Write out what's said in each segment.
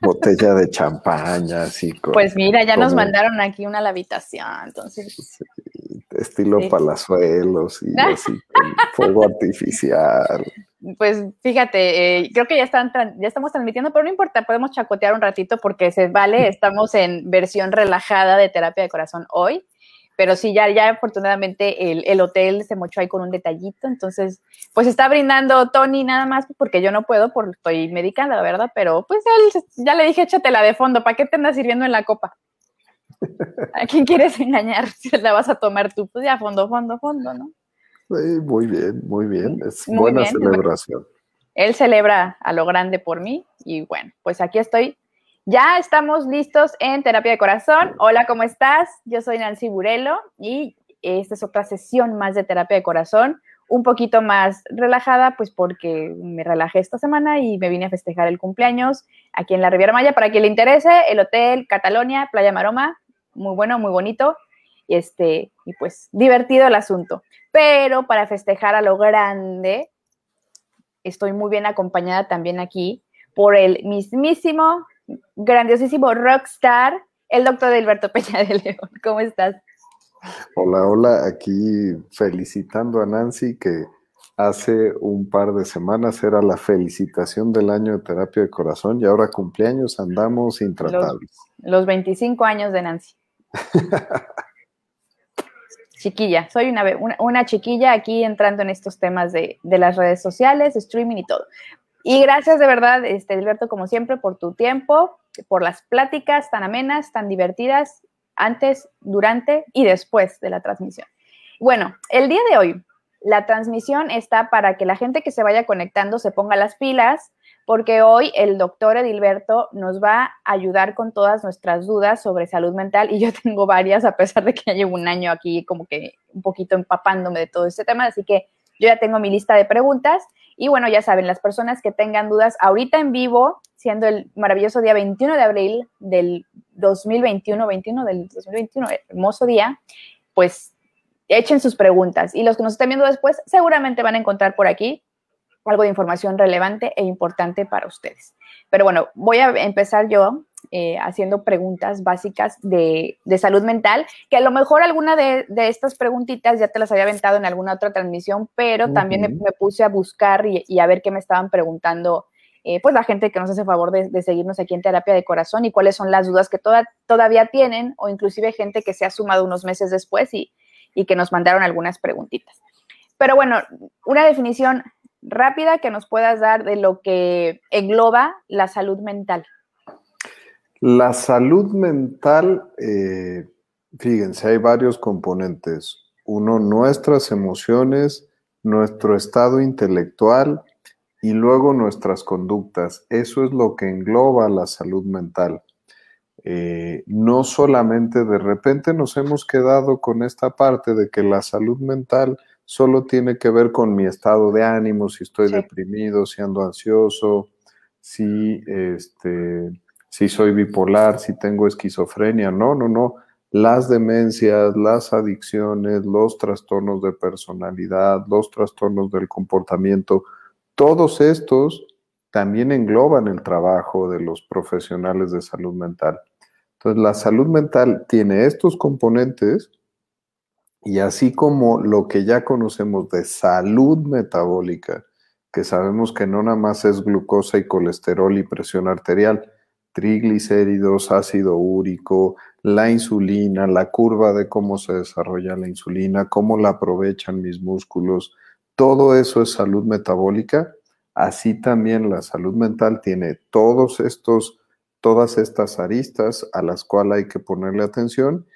Botella de champaña, así. pues mira, ya nos mandaron aquí una a la habitación, entonces. estilo palazuelos y así, fuego artificial. Pues fíjate, eh, creo que ya, están, ya estamos transmitiendo, pero no importa, podemos chacotear un ratito porque se vale, estamos en versión relajada de terapia de corazón hoy. Pero sí, ya, ya afortunadamente el, el, hotel se mochó ahí con un detallito. Entonces, pues está brindando Tony nada más porque yo no puedo, porque estoy medicada, ¿verdad? Pero pues él, ya le dije, échatela de fondo, ¿para qué te andas sirviendo en la copa? ¿A quién quieres engañar si la vas a tomar tú? Pues ya fondo, fondo, fondo, ¿no? Sí, muy bien, muy bien. Es buena celebración. Él celebra a lo grande por mí y bueno, pues aquí estoy ya estamos listos en Terapia de Corazón. Hola, ¿cómo estás? Yo soy Nancy Burelo y esta es otra sesión más de Terapia de Corazón, un poquito más relajada, pues porque me relajé esta semana y me vine a festejar el cumpleaños aquí en la Riviera Maya. Para quien le interese, el Hotel Catalonia, Playa Maroma, muy bueno, muy bonito. Y, este, y pues divertido el asunto. Pero para festejar a lo grande, estoy muy bien acompañada también aquí por el mismísimo grandiosísimo rockstar, el doctor Alberto Peña de León. ¿Cómo estás? Hola, hola, aquí felicitando a Nancy que hace un par de semanas era la felicitación del año de terapia de corazón y ahora cumpleaños andamos intratables. Los, 25 años de Nancy. chiquilla, soy una, una, chiquilla aquí entrando en estos temas de, de, las redes sociales, streaming y todo. Y gracias de verdad, este, Alberto, como siempre, por tu tiempo, por las pláticas tan amenas, tan divertidas, antes, durante y después de la transmisión. Bueno, el día de hoy, la transmisión está para que la gente que se vaya conectando se ponga las pilas, porque hoy el doctor Edilberto nos va a ayudar con todas nuestras dudas sobre salud mental y yo tengo varias, a pesar de que ya llevo un año aquí como que un poquito empapándome de todo este tema, así que yo ya tengo mi lista de preguntas y bueno, ya saben, las personas que tengan dudas ahorita en vivo, siendo el maravilloso día 21 de abril del 2021, 21 del 2021, hermoso día, pues echen sus preguntas. Y los que nos estén viendo después seguramente van a encontrar por aquí algo de información relevante e importante para ustedes. Pero bueno, voy a empezar yo eh, haciendo preguntas básicas de, salud mental, que a lo mejor alguna de, estas preguntitas ya te las había aventado en alguna otra transmisión, pero también me, puse a buscar y, a ver qué me estaban preguntando, eh, pues la gente que nos hace favor de, seguirnos aquí en Terapia de Corazón y cuáles son las dudas que todavía tienen, o inclusive gente que se ha sumado unos meses después y, y que nos mandaron algunas preguntitas. Pero bueno, una definición rápida que nos puedas dar de lo que engloba la salud mental. La salud mental, eh, fíjense, hay varios componentes. Uno, nuestras emociones, nuestro estado intelectual y luego nuestras conductas. Eso es lo que engloba la salud mental. Eh, no solamente de repente nos hemos quedado con esta parte de que la salud mental solo tiene que ver con mi estado de ánimo, si estoy deprimido, si ando ansioso, si este, si soy bipolar, si tengo esquizofrenia. No, no, no. Las demencias, las adicciones, los trastornos de personalidad, los trastornos del comportamiento, todos estos también engloban el trabajo de los profesionales de salud mental. Entonces, la salud mental tiene estos componentes y así como lo que ya conocemos de salud metabólica, que sabemos que no nada más es glucosa y colesterol y presión arterial, triglicéridos, ácido úrico, la insulina, la curva de cómo se desarrolla la insulina, cómo la aprovechan mis músculos, todo eso es salud metabólica. Así también la salud mental tiene todos estos, todas estas aristas a las cuales hay que ponerle atención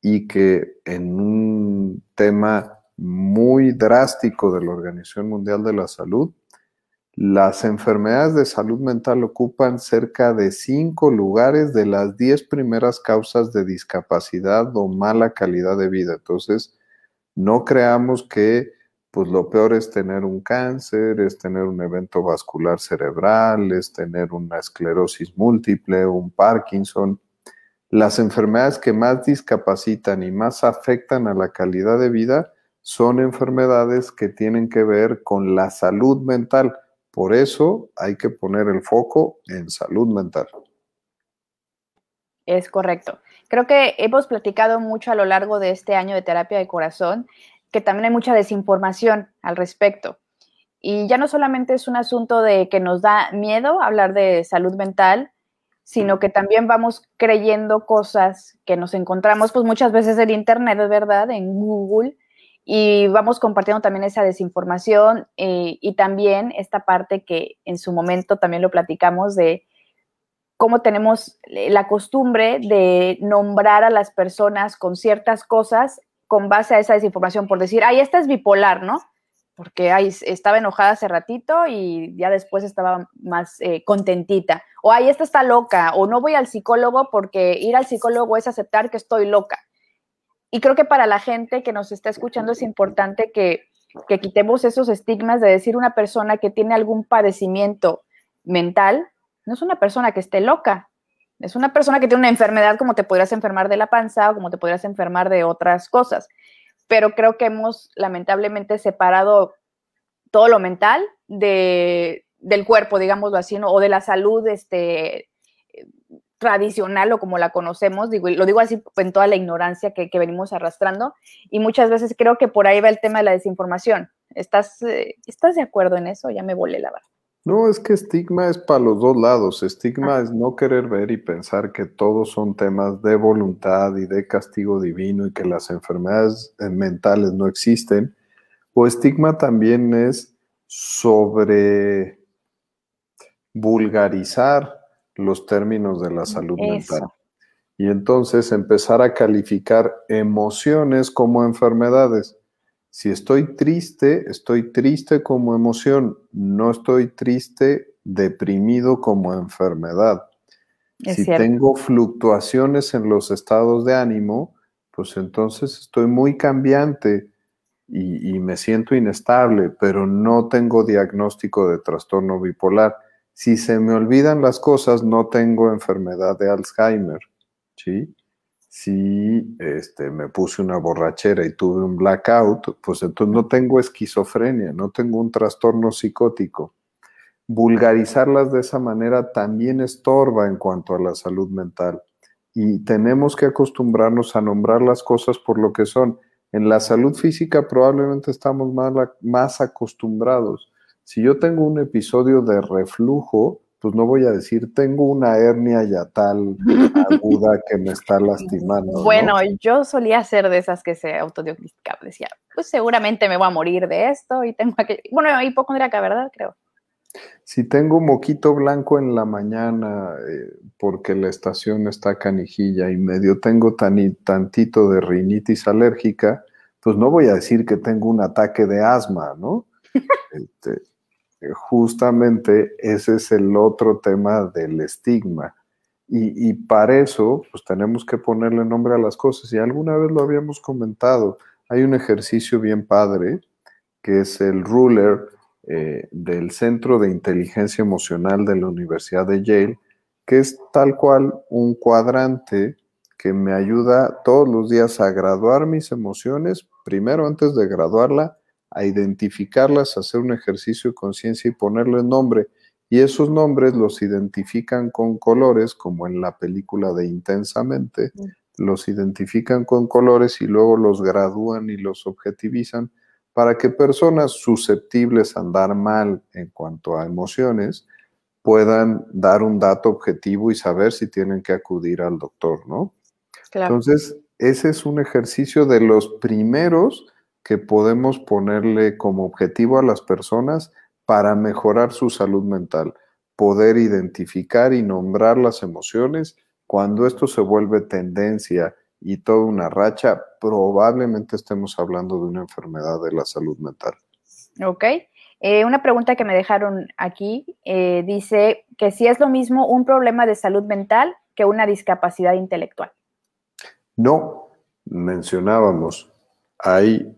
y que en un tema muy drástico de la Organización Mundial de la Salud, las enfermedades de salud mental ocupan cerca de cinco lugares de las diez primeras causas de discapacidad o mala calidad de vida. Entonces, no creamos que pues lo peor es tener un cáncer, es tener un evento vascular cerebral, es tener una esclerosis múltiple, un Parkinson. Las enfermedades que más discapacitan y más afectan a la calidad de vida son enfermedades que tienen que ver con la salud mental Por eso hay que poner el foco en salud mental. Es correcto. Creo que hemos platicado mucho a lo largo de este año de terapia de corazón, que también hay mucha desinformación al respecto. Y ya no solamente es un asunto de que nos da miedo hablar de salud mental, sino que también vamos creyendo cosas que nos encontramos pues muchas veces en internet, ¿verdad? En Google, y vamos compartiendo también esa desinformación eh, y también esta parte que en su momento también lo platicamos de cómo tenemos la costumbre de nombrar a las personas con ciertas cosas con base a esa desinformación, por decir, ay, esta es bipolar, ¿no? Porque ay, estaba enojada hace ratito y ya después estaba más eh, contentita. O ay, esta está loca. O no voy al psicólogo porque ir al psicólogo es aceptar que estoy loca. Y creo que para la gente que nos está escuchando es importante que, que quitemos esos estigmas de decir una persona que tiene algún padecimiento mental, no es una persona que esté loca, es una persona que tiene una enfermedad como te podrías enfermar de la panza o como te podrías enfermar de otras cosas. Pero creo que hemos lamentablemente separado todo lo mental de, del cuerpo, digámoslo así, o de la salud este, tradicional o como la conocemos, digo, lo digo así en toda la ignorancia que, venimos arrastrando, y muchas veces creo que por ahí va el tema de la desinformación. ¿Estás, eh, ¿estás de acuerdo en eso? Ya me volé la verdad. No, es que estigma es para los dos lados. Estigma ah. es no querer ver y pensar que todos son temas de voluntad y de castigo divino y que las enfermedades eh, mentales no existen. O estigma también es sobre vulgarizar los términos de la salud mental. Y entonces empezar a calificar emociones como enfermedades. Si estoy triste, estoy triste como emoción, no estoy triste deprimido como enfermedad. si tengo fluctuaciones en los estados de ánimo, pues entonces estoy muy cambiante y, y, me siento inestable, pero no tengo diagnóstico de trastorno bipolar. Si se me olvidan las cosas, no tengo enfermedad de Alzheimer, ¿sí? si este, me puse una borrachera y tuve un blackout, pues entonces no tengo esquizofrenia, no tengo un trastorno psicótico. Vulgarizarlas de esa manera también estorba en cuanto a la salud mental. Y tenemos que acostumbrarnos a nombrar las cosas por lo que son. En la salud física probablemente estamos más, más acostumbrados. Si yo tengo un episodio de reflujo, pues no voy a decir, tengo una hernia ya tal aguda que me está lastimando. Bueno, yo solía ser de esas que se autodiagnosticaba, decía, pues seguramente me voy a morir de esto y tengo que, bueno, hipocondriaca, ¿verdad? Creo. Si tengo moquito blanco en la mañana eh, porque la estación está canijilla y medio tengo tan, tantito de rinitis alérgica, pues no voy a decir que tengo un ataque de asma, ¿no? Este, justamente ese es el otro tema del estigma. Y, para eso, pues tenemos que ponerle nombre a las cosas. Y alguna vez lo habíamos comentado. Hay un ejercicio bien padre que es el ruler eh, del Centro de Inteligencia Emocional de la Universidad de Yale, que es tal cual un cuadrante que me ayuda todos los días a graduar mis emociones, primero antes de graduarla, a identificarlas, hacer un ejercicio de conciencia y ponerle nombre. Y esos nombres los identifican con colores, como en la película de Intensamente, los identifican con colores y luego los gradúan y los objetivizan para que personas susceptibles a andar mal en cuanto a emociones puedan dar un dato objetivo y saber si tienen que acudir al doctor, ¿no? Entonces, ese es un ejercicio de los primeros que podemos ponerle como objetivo a las personas para mejorar su salud mental, poder identificar y nombrar las emociones. Cuando esto se vuelve tendencia y toda una racha, probablemente estemos hablando de una enfermedad de la salud mental. Ok. Eh, una pregunta que me dejaron aquí eh, dice que si es lo mismo un problema de salud mental que una discapacidad intelectual. No, mencionábamos, hay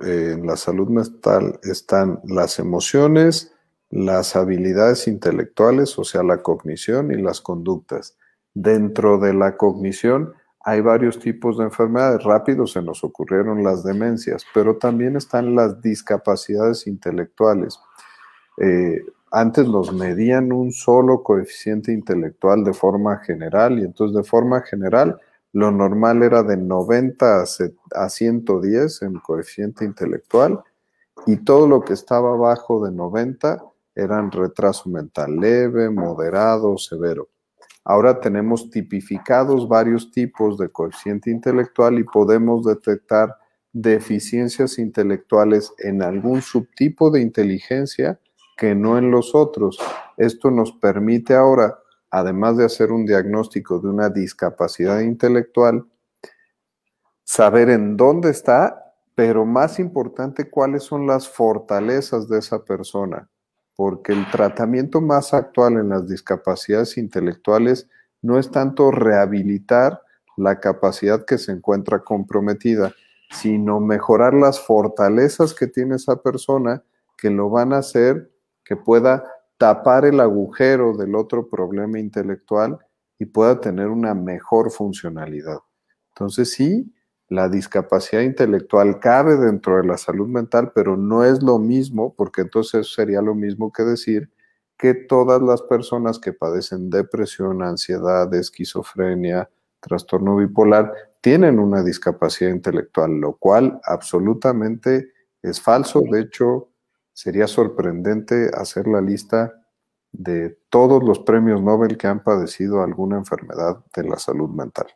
en la salud mental están las emociones, las habilidades intelectuales, o sea, la cognición y las conductas. Dentro de la cognición hay varios tipos de enfermedades. Rápido se nos ocurrieron las demencias, pero también están las discapacidades intelectuales. Eh, antes los medían un solo coeficiente intelectual de forma general y entonces de forma general lo normal era de 90 a 110 en coeficiente intelectual y todo lo que estaba abajo de 90 eran retraso mental leve, moderado, severo. Ahora tenemos tipificados varios tipos de coeficiente intelectual y podemos detectar deficiencias intelectuales en algún subtipo de inteligencia que no en los otros. Esto nos permite ahora, además de hacer un diagnóstico de una discapacidad intelectual, saber en dónde está, pero más importante, cuáles son las fortalezas de esa persona, porque el tratamiento más actual en las discapacidades intelectuales no es tanto rehabilitar la capacidad que se encuentra comprometida, sino mejorar las fortalezas que tiene esa persona que lo van a hacer que pueda tapar el agujero del otro problema intelectual y pueda tener una mejor funcionalidad. Entonces sí, la discapacidad intelectual cabe dentro de la salud mental, pero no es lo mismo, porque entonces sería lo mismo que decir que todas las personas que padecen depresión, ansiedad, esquizofrenia, trastorno bipolar, tienen una discapacidad intelectual, lo cual absolutamente es falso. De hecho, sería sorprendente hacer la lista de todos los premios Nobel que han padecido alguna enfermedad de la salud mental.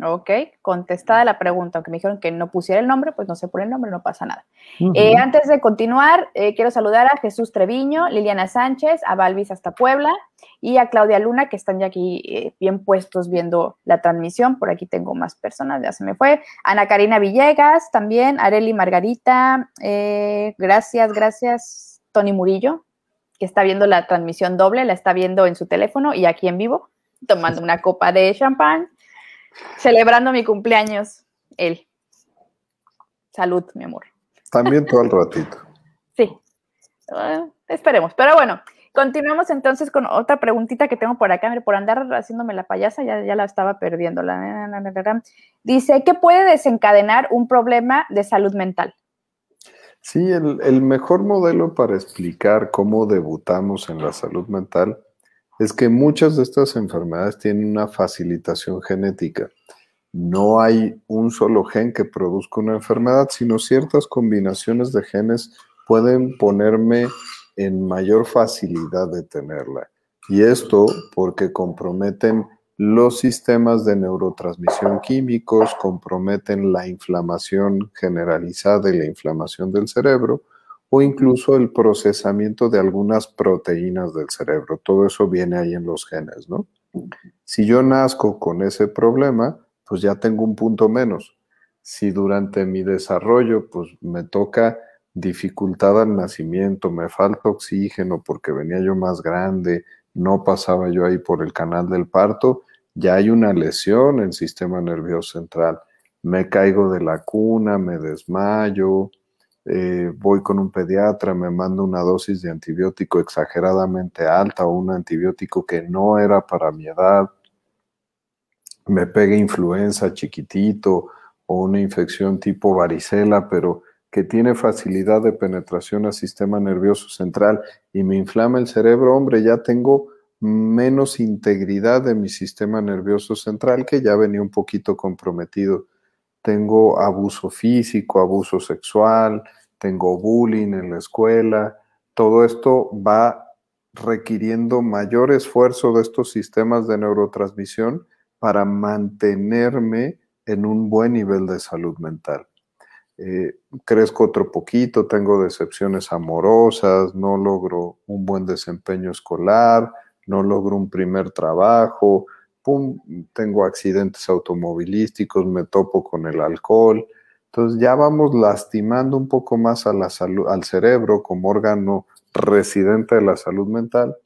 Ok, contestada la pregunta, aunque me dijeron que no pusiera el nombre, pues no se pone el nombre, no pasa nada. Eh, antes de continuar, eh, quiero saludar a Jesús Treviño, Liliana Sánchez, a Balvis hasta Puebla y a Claudia Luna, que están ya aquí eh, bien puestos viendo la transmisión. Por aquí tengo más personas, ya se me fue. Ana Karina Villegas, también, Areli Margarita, gracias, gracias, Tony Murillo, que está viendo la transmisión doble, la está viendo en su teléfono y aquí en vivo, tomando una copa de champán celebrando mi cumpleaños, él. Salud, mi amor. También todo el ratito. Sí, ah, esperemos. Pero bueno, continuemos entonces con otra preguntita que tengo por acá. Por andar haciéndome la payasa, ya, ya la estaba perdiendo. Dice, ¿qué puede desencadenar un problema de salud mental? Sí, el, el mejor modelo para explicar cómo debutamos en la salud mental es que muchas de estas enfermedades tienen una facilitación genética. No hay un solo gen que produzca una enfermedad, sino ciertas combinaciones de genes pueden ponerme en mayor facilidad de tenerla. Y esto porque comprometen los sistemas de neurotransmisión químicos, comprometen la inflamación generalizada y la inflamación del cerebro, o incluso el procesamiento de algunas proteínas del cerebro. Todo eso viene ahí en los genes, ¿no? Si yo nazco con ese problema, pues ya tengo un punto menos. Si durante mi desarrollo, pues me toca dificultad al nacimiento, me falta oxígeno porque venía yo más grande, no pasaba yo ahí por el canal del parto, ya hay una lesión en el sistema nervioso central. Me caigo de la cuna, me desmayo, eh, voy con un pediatra, me manda una dosis de antibiótico exageradamente alta o un antibiótico que no era para mi edad, me pega influenza chiquitito o una infección tipo varicela, pero que tiene facilidad de penetración al sistema nervioso central y me inflama el cerebro, hombre, ya tengo menos integridad de mi sistema nervioso central que ya venía un poquito comprometido. Tengo abuso físico, abuso sexual, tengo bullying en la escuela, todo esto va requiriendo mayor esfuerzo de estos sistemas de neurotransmisión para mantenerme en un buen nivel de salud mental. Eh, crezco otro poquito, tengo decepciones amorosas, no logro un buen desempeño escolar, no logro un primer trabajo, tengo accidentes automovilísticos, me topo con el alcohol, entonces ya vamos lastimando un poco más a la salud, al cerebro como órgano residente de la salud mental.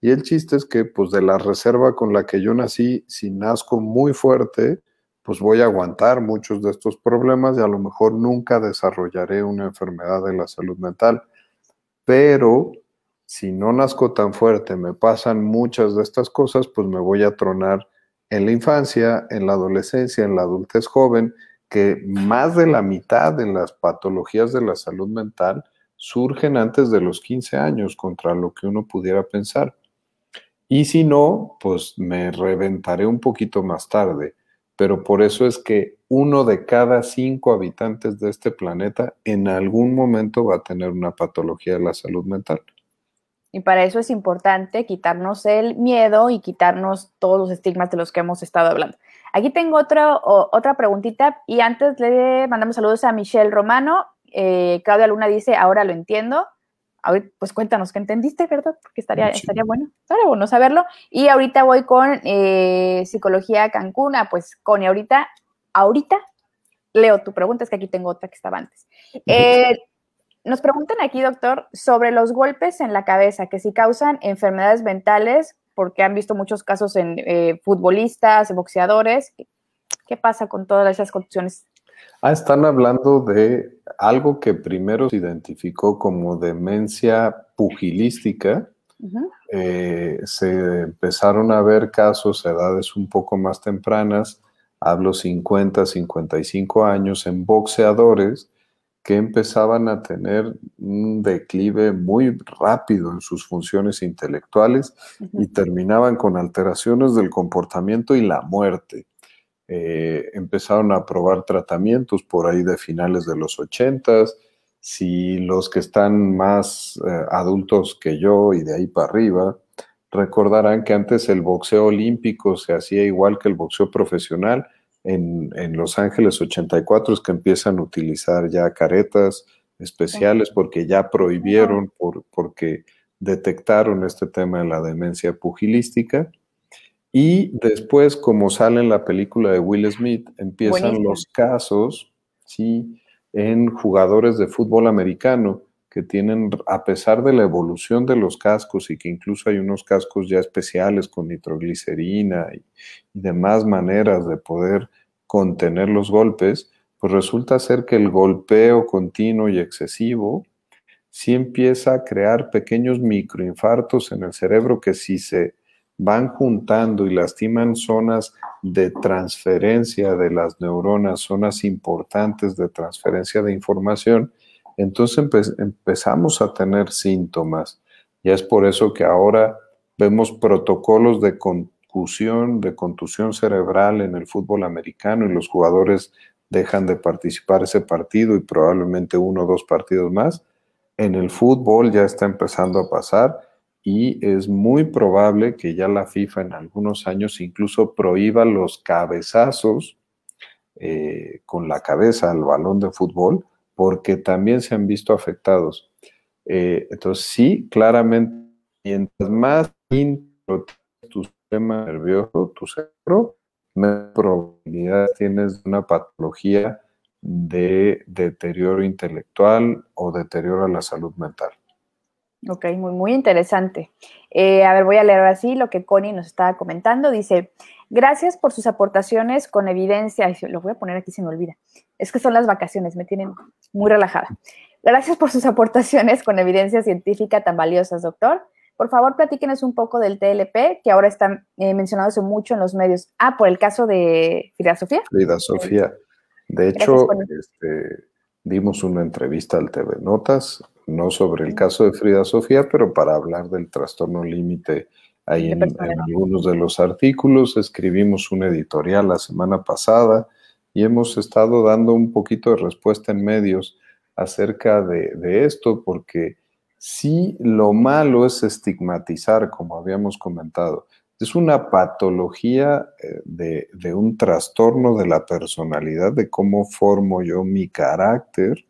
Y el chiste es que pues de la reserva con la que yo nací, si nazco muy fuerte, pues voy a aguantar muchos de estos problemas y a lo mejor nunca desarrollaré una enfermedad de la salud mental. Pero si no nazco tan fuerte, me pasan muchas de estas cosas, pues me voy a tronar en la infancia, en la adolescencia, en la adultez joven que más de la mitad de las patologías de la salud mental surgen antes de los 15 años, contra lo que uno pudiera pensar. Y si no, pues me reventaré un poquito más tarde. Pero por eso es que uno de cada cinco habitantes de este planeta en algún momento va a tener una patología de la salud mental. Y para eso es importante quitarnos el miedo y quitarnos todos los estigmas de los que hemos estado hablando. Aquí tengo otra, otra preguntita y antes le mandamos saludos a Michelle Romano. Eh, Claudia Luna dice, ahora lo entiendo. pues cuéntanos qué entendiste, ¿verdad? Porque estaría, estaría bueno, estaría bueno saberlo. Y ahorita voy con eh, Psicología Cancún. Ah, pues Connie, ahorita, ahorita leo tu pregunta, es que aquí tengo otra que estaba antes. Eh, nos preguntan aquí, doctor, sobre los golpes en la cabeza, que si causan enfermedades mentales, porque han visto muchos casos en eh, futbolistas, boxeadores. ¿Qué pasa con todas esas condiciones? Ah, están hablando de algo que primero se identificó como demencia pugilística. Eh, se empezaron a ver casos a edades un poco más tempranas, hablo 50, 55 años, en boxeadores que empezaban a tener un declive muy rápido en sus funciones intelectuales y terminaban con alteraciones del comportamiento y la muerte. Eh, empezaron a probar tratamientos por ahí de finales de los ochentas. Si los que están más eh, adultos que yo y de ahí para arriba, recordarán que antes el boxeo olímpico se hacía igual que el boxeo profesional en, Los Ángeles 84 es que empiezan a utilizar ya caretas especiales porque ya prohibieron, por, porque detectaron este tema de la demencia pugilística. Y después, como sale en la película de Will Smith, empiezan los casos, ¿sí? En jugadores de fútbol americano que tienen, a pesar de la evolución de los cascos y que incluso hay unos cascos ya especiales con nitroglicerina y, demás maneras de poder contener los golpes, pues resulta ser que el golpeo continuo y excesivo sí empieza a crear pequeños microinfartos en el cerebro que si se van juntando y lastiman zonas de transferencia de las neuronas, zonas importantes de transferencia de información, entonces empezamos a tener síntomas. Y es por eso que ahora vemos protocolos de contusión, de contusión cerebral en el fútbol americano y los jugadores dejan de participar ese partido y probablemente uno o dos partidos más. En el fútbol ya está empezando a pasar y es muy probable que ya la FIFA en algunos años incluso prohíba los cabezazos eh, con la cabeza al balón de fútbol porque también se han visto afectados. Eh, entonces, sí, claramente, mientras más tu sistema nervioso, tu cerebro, más probabilidad tienes de una patología de deterioro intelectual o deterioro a la salud mental. Ok, muy, muy interesante. Eh, a ver, voy a leer así lo que Connie nos estaba comentando. Dice, gracias por sus aportaciones con evidencia. Lo voy a poner aquí, se me olvida. Es que son las vacaciones, me tienen muy relajada. Gracias por sus aportaciones con evidencia científica tan valiosas, doctor. Por favor, platíquenos un poco del TLP, que ahora está eh, mencionándose mucho en los medios. Ah, por el caso de Frida Sofía. Frida Sofía. De hecho, este, dimos una entrevista al TV Notas, no sobre el caso de Frida Sofía, pero para hablar del trastorno límite ahí en, en, algunos de los artículos. Escribimos un editorial la semana pasada y hemos estado dando un poquito de respuesta en medios acerca de, esto, porque sí lo malo es estigmatizar, como habíamos comentado. Es una patología eh, de, un trastorno de la personalidad, de cómo formo yo mi carácter,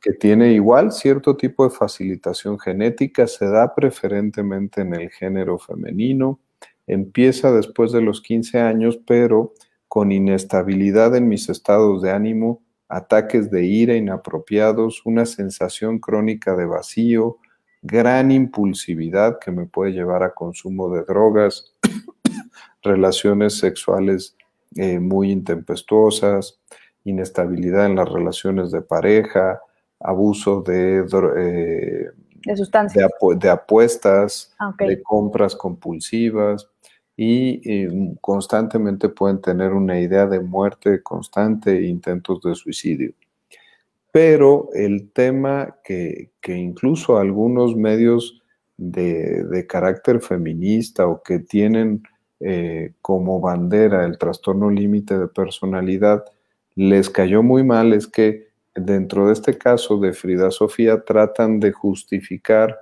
que tiene igual cierto tipo de facilitación genética, se da preferentemente en el género femenino, empieza después de los 15 años, pero con inestabilidad en mis estados de ánimo, ataques de ira inapropiados, una sensación crónica de vacío, gran impulsividad que me puede llevar a consumo de drogas, relaciones sexuales eh, muy intempestuosas, inestabilidad en las relaciones de pareja, abuso de, eh, de, apuestas, ah, de compras compulsivas, y eh, constantemente pueden tener una idea de muerte constante e intentos de suicidio. pero el tema que, incluso algunos medios de, carácter feminista o que tienen eh, como bandera el trastorno límite de personalidad, les cayó muy mal es que dentro de este caso de Frida Sofía tratan de justificar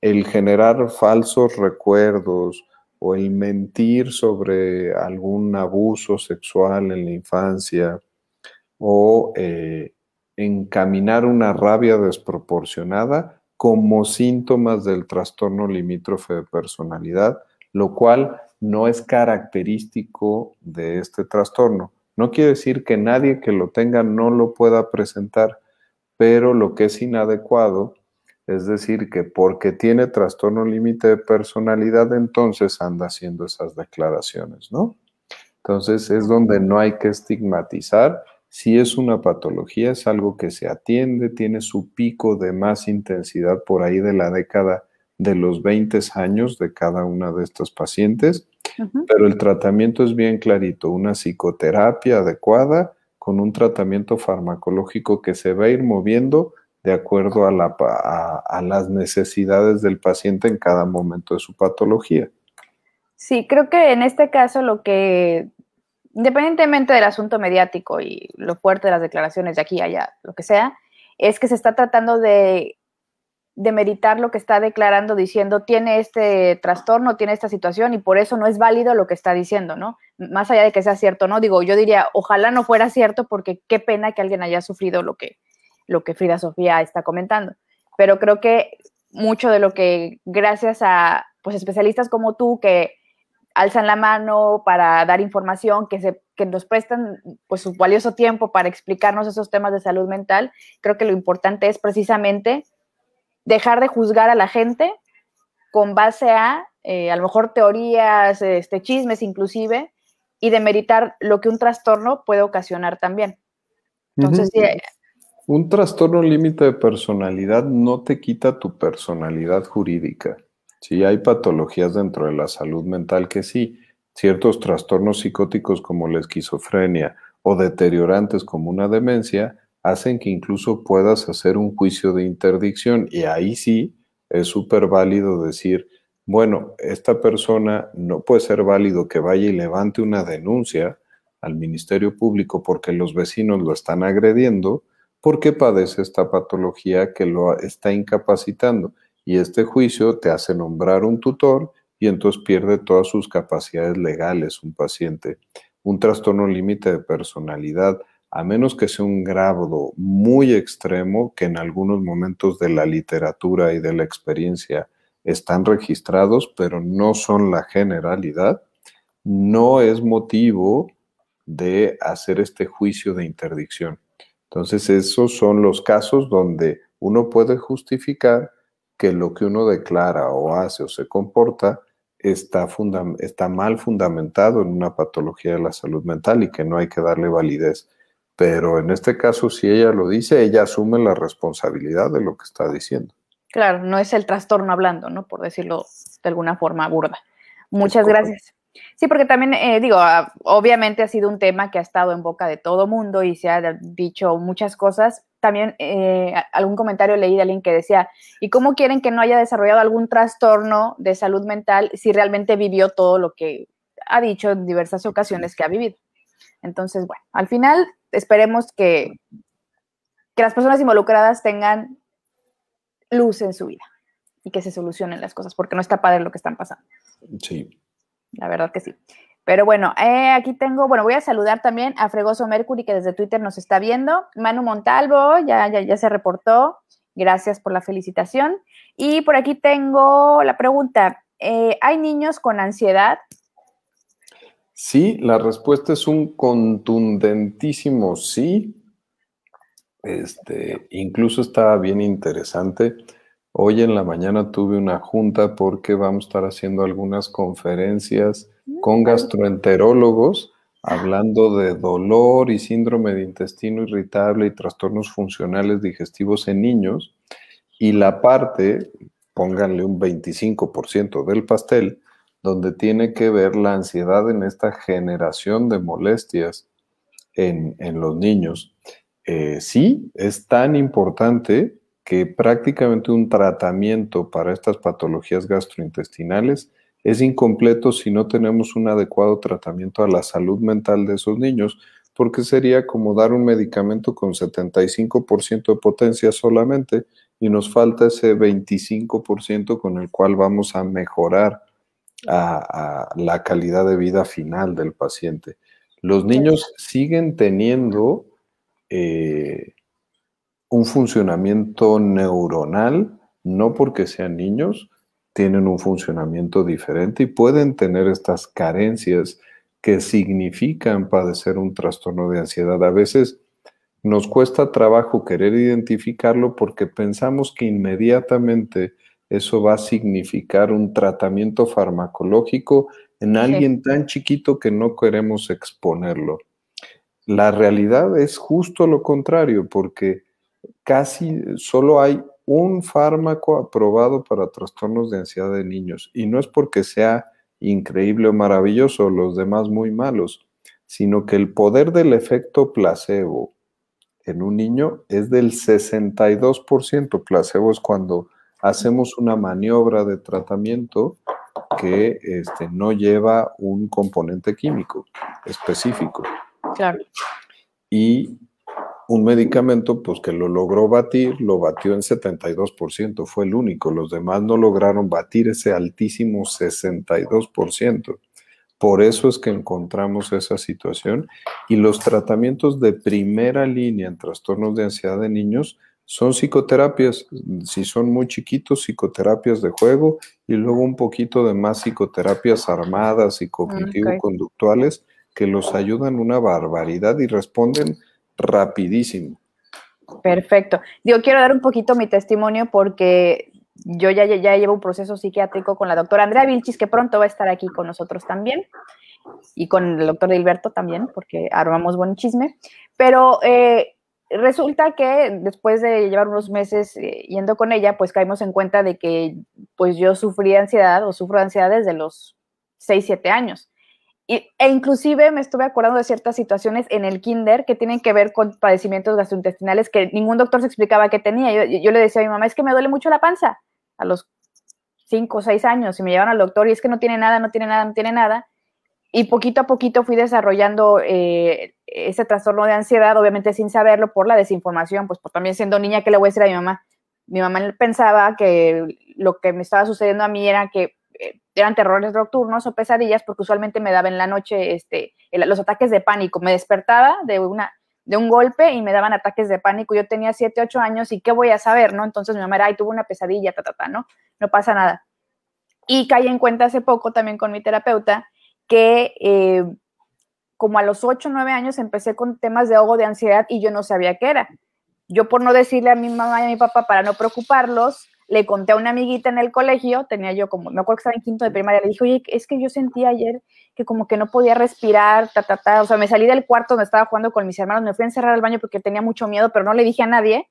el generar falsos recuerdos o el mentir sobre algún abuso sexual en la infancia o eh, encaminar una rabia desproporcionada como síntomas del trastorno limítrofe de personalidad, lo cual no es característico de este trastorno. No quiere decir que nadie que lo tenga no lo pueda presentar, pero lo que es inadecuado es decir que porque tiene trastorno límite de personalidad, entonces anda haciendo esas declaraciones, ¿no? Entonces es donde no hay que estigmatizar. Si es una patología, es algo que se atiende, tiene su pico de más intensidad por ahí de la década de los 20 años de cada una de estas pacientes pero el tratamiento es bien clarito, una psicoterapia adecuada con un tratamiento farmacológico que se va a ir moviendo de acuerdo a, la, a, las necesidades del paciente en cada momento de su patología. Sí, creo que en este caso lo que, independientemente del asunto mediático y lo fuerte de las declaraciones de aquí allá, lo que sea, es que se está tratando de de meditar lo que está declarando diciendo tiene este trastorno, tiene esta situación y por eso no es válido lo que está diciendo, ¿no? Más allá de que sea cierto, ¿no? Digo, yo diría, ojalá no fuera cierto porque qué pena que alguien haya sufrido lo que, lo que Frida Sofía está comentando. Pero creo que mucho de lo que gracias a pues especialistas como tú que alzan la mano para dar información, que, se, que nos prestan pues su valioso tiempo para explicarnos esos temas de salud mental, creo que lo importante es precisamente dejar de juzgar a la gente con base a, eh, a lo mejor, teorías, este, chismes inclusive, y de meritar lo que un trastorno puede ocasionar también. Entonces, eh, un trastorno límite de personalidad no te quita tu personalidad jurídica. Sí, hay patologías dentro de la salud mental que sí, ciertos trastornos psicóticos como la esquizofrenia o deteriorantes como una demencia, hacen que incluso puedas hacer un juicio de interdicción y ahí sí es súper válido decir, bueno, esta persona no puede ser válido que vaya y levante una denuncia al Ministerio Público porque los vecinos lo están agrediendo, porque padece esta patología que lo está incapacitando. Y este juicio te hace nombrar un tutor y entonces pierde todas sus capacidades legales un paciente. Un trastorno límite de personalidad a menos que sea un grado muy extremo, que en algunos momentos de la literatura y de la experiencia están registrados, pero no son la generalidad, no es motivo de hacer este juicio de interdicción. Entonces, esos son los casos donde uno puede justificar que lo que uno declara o hace o se comporta está, está mal fundamentado en una patología de la salud mental y que no hay que darle validez pero en este caso, si ella lo dice, ella asume la responsabilidad de lo que está diciendo. Claro, no es el trastorno hablando, ¿no? Por decirlo de alguna forma burda. Muchas gracias. Sí, porque también, eh, digo, ah, obviamente ha sido un tema que ha estado en boca de todo mundo y se ha dicho muchas cosas. También eh, algún comentario leí de alguien que decía, ¿y cómo quieren que no haya desarrollado algún trastorno de salud mental si realmente vivió todo lo que ha dicho en diversas ocasiones que ha vivido? Entonces, bueno, al final esperemos que, que las personas involucradas tengan luz en su vida y que se solucionen las cosas, porque no está padre lo que están pasando. Sí. La verdad que sí. Pero bueno, eh, aquí tengo, bueno, voy a saludar también a Fregoso Mercury, que desde Twitter nos está viendo. Manu Montalvo, ya, ya, ya se reportó. Gracias por la felicitación. Y por aquí tengo la pregunta. Eh, ¿Hay niños con ansiedad? Sí, la respuesta es un contundentísimo sí. Este, incluso estaba bien interesante. Hoy en la mañana tuve una junta porque vamos a estar haciendo algunas conferencias con gastroenterólogos hablando de dolor y síndrome de intestino irritable y trastornos funcionales digestivos en niños. Y la parte, pónganle un 25% del pastel, donde tiene que ver la ansiedad en esta generación de molestias en, los niños. eh, sí, es tan importante que prácticamente un tratamiento para estas patologías gastrointestinales es incompleto si no tenemos un adecuado tratamiento a la salud mental de esos niños, porque sería como dar un medicamento con 75% de potencia solamente y nos falta ese 25% con el cual vamos a mejorar a, la calidad de vida final del paciente. Los niños siguen teniendo eh, un funcionamiento neuronal, no porque sean niños, tienen un funcionamiento diferente y pueden tener estas carencias que significan padecer un trastorno de ansiedad. A veces nos cuesta trabajo querer identificarlo porque pensamos que inmediatamente eso va a significar un tratamiento farmacológico en alguien tan chiquito que no queremos exponerlo. La realidad es justo lo contrario, porque casi solo hay un fármaco aprobado para trastornos de ansiedad de niños. Y no es porque sea increíble o maravilloso, los demás muy malos, sino que el poder del efecto placebo en un niño es del 62%. Placebo es cuando hacemos una maniobra de tratamiento que este, no lleva un componente químico específico. Claro. Y un medicamento, pues que lo logró batir, lo batió en 72%, fue el único. Los demás no lograron batir ese altísimo 62%. Por eso es que encontramos esa situación y los tratamientos de primera línea en trastornos de ansiedad de niños son psicoterapias, si son muy chiquitos, psicoterapias de juego y luego un poquito de más psicoterapias armadas y cognitivo-conductuales que los ayudan una barbaridad y responden rapidísimo. Perfecto. Yo quiero dar un poquito mi testimonio porque yo ya, ya llevo un proceso psiquiátrico con la doctora Andrea Vilchis, que pronto va a estar aquí con nosotros también, y con el doctor Gilberto también, porque armamos buen chisme. Pero eh, resulta que después de llevar unos meses eh, yendo con ella, pues caímos en cuenta de que pues yo sufrí ansiedad o sufro ansiedad desde los 6, 7 años. E inclusive me estuve acordando de ciertas situaciones en el kinder que tienen que ver con padecimientos gastrointestinales que ningún doctor se explicaba que tenía. Yo, yo le decía a mi mamá, es que me duele mucho la panza a los 5 o 6 años y me llevaron al doctor y es que no tiene nada, no tiene nada, no tiene nada. Y poquito a poquito fui desarrollando eh, ese trastorno de ansiedad, obviamente sin saberlo por la desinformación, pues por también siendo niña, ¿qué le voy a decir a mi mamá? Mi mamá pensaba que lo que me estaba sucediendo a mí era que eh, eran terrores nocturnos o pesadillas, porque usualmente me daba en la noche este, los ataques de pánico. Me despertaba de, una, de un golpe y me daban ataques de pánico. Yo tenía 7, 8 años y ¿qué voy a saber? ¿no? Entonces mi mamá era, ay, tuvo una pesadilla, ta, ta, ta, ¿no? No pasa nada. Y caí en cuenta hace poco también con mi terapeuta que eh, como a los 8 o 9 años empecé con temas de ahogo de ansiedad y yo no sabía qué era. Yo por no decirle a mi mamá y a mi papá para no preocuparlos, le conté a una amiguita en el colegio, tenía yo como, me acuerdo que estaba en quinto de primaria, le dije, oye, es que yo sentí ayer que como que no podía respirar, ta, ta, ta, o sea, me salí del cuarto donde estaba jugando con mis hermanos, me fui a encerrar al baño porque tenía mucho miedo, pero no le dije a nadie,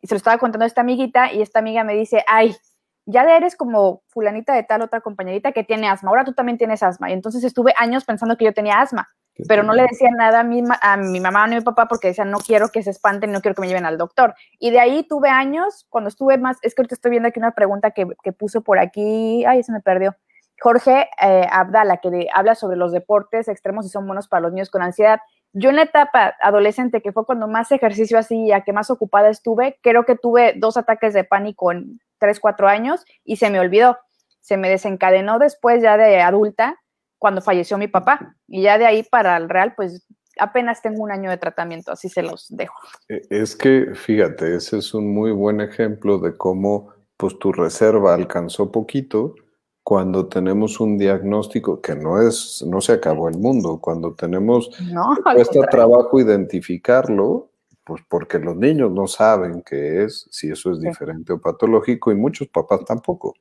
y se lo estaba contando a esta amiguita, y esta amiga me dice, ay, ya eres como fulanita de tal otra compañerita que tiene asma, ahora tú también tienes asma. Y entonces estuve años pensando que yo tenía asma, pero no le decía nada a mi, a mi mamá ni a mi papá porque decían, no quiero que se espanten, no quiero que me lleven al doctor. Y de ahí tuve años, cuando estuve más, es que ahorita estoy viendo aquí una pregunta que, que puso por aquí, ay, se me perdió. Jorge eh, Abdala, que habla sobre los deportes extremos y son buenos para los niños con ansiedad. Yo en la etapa adolescente, que fue cuando más ejercicio hacía, que más ocupada estuve, creo que tuve dos ataques de pánico en tres, cuatro años y se me olvidó. Se me desencadenó después ya de adulta, cuando falleció mi papá. Y ya de ahí para el real, pues apenas tengo un año de tratamiento, así se los dejo. E, es que, fíjate, ese es un muy buen ejemplo de cómo pues tu reserva alcanzó poquito cuando tenemos un diagnóstico que no es, no se acabó el mundo, cuando tenemos no, cuesta trabajo identificarlo, pues porque los niños no saben qué es, si eso es diferente o patológico, y muchos papás tampoco.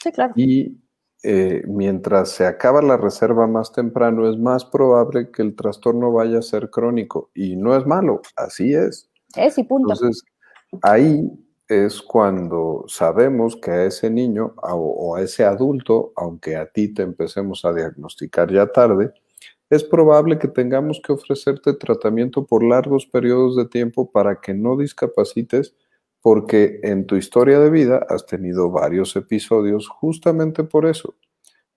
Sí, claro. Y eh, mientras se acaba la reserva más temprano, es más probable que el trastorno vaya a ser crónico. Y no es malo, así es. Es y punto. Entonces, ahí es cuando sabemos que a ese niño o a ese adulto, aunque a ti te empecemos a diagnosticar ya tarde, es probable que tengamos que ofrecerte tratamiento por largos periodos de tiempo para que no discapacites porque en tu historia de vida has tenido varios episodios justamente por eso,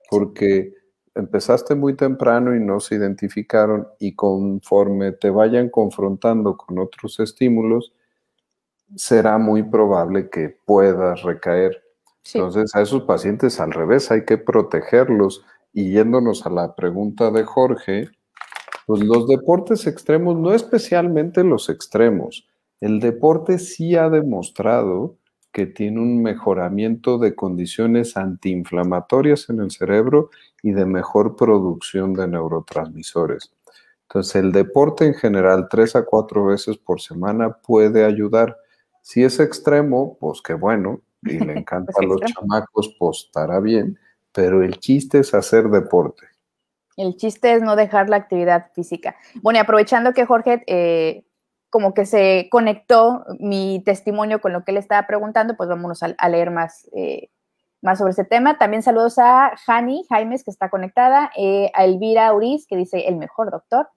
porque empezaste muy temprano y no se identificaron y conforme te vayan confrontando con otros estímulos, será muy probable que puedas recaer. Entonces, a esos pacientes al revés hay que protegerlos. Y yéndonos a la pregunta de Jorge, pues los deportes extremos, no especialmente los extremos, el deporte sí ha demostrado que tiene un mejoramiento de condiciones antiinflamatorias en el cerebro y de mejor producción de neurotransmisores. Entonces, el deporte en general, tres a cuatro veces por semana, puede ayudar. Si es extremo, pues qué bueno, y le encanta a los chamacos, pues estará bien, pero el chiste es hacer deporte. El chiste es no dejar la actividad física. Bueno, y aprovechando que Jorge eh, como que se conectó mi testimonio con lo que él estaba preguntando, pues vámonos a, leer más, eh, más sobre ese tema. También saludos a Jani Jaimes, que está conectada, eh, a Elvira Uriz, que dice el mejor doctor.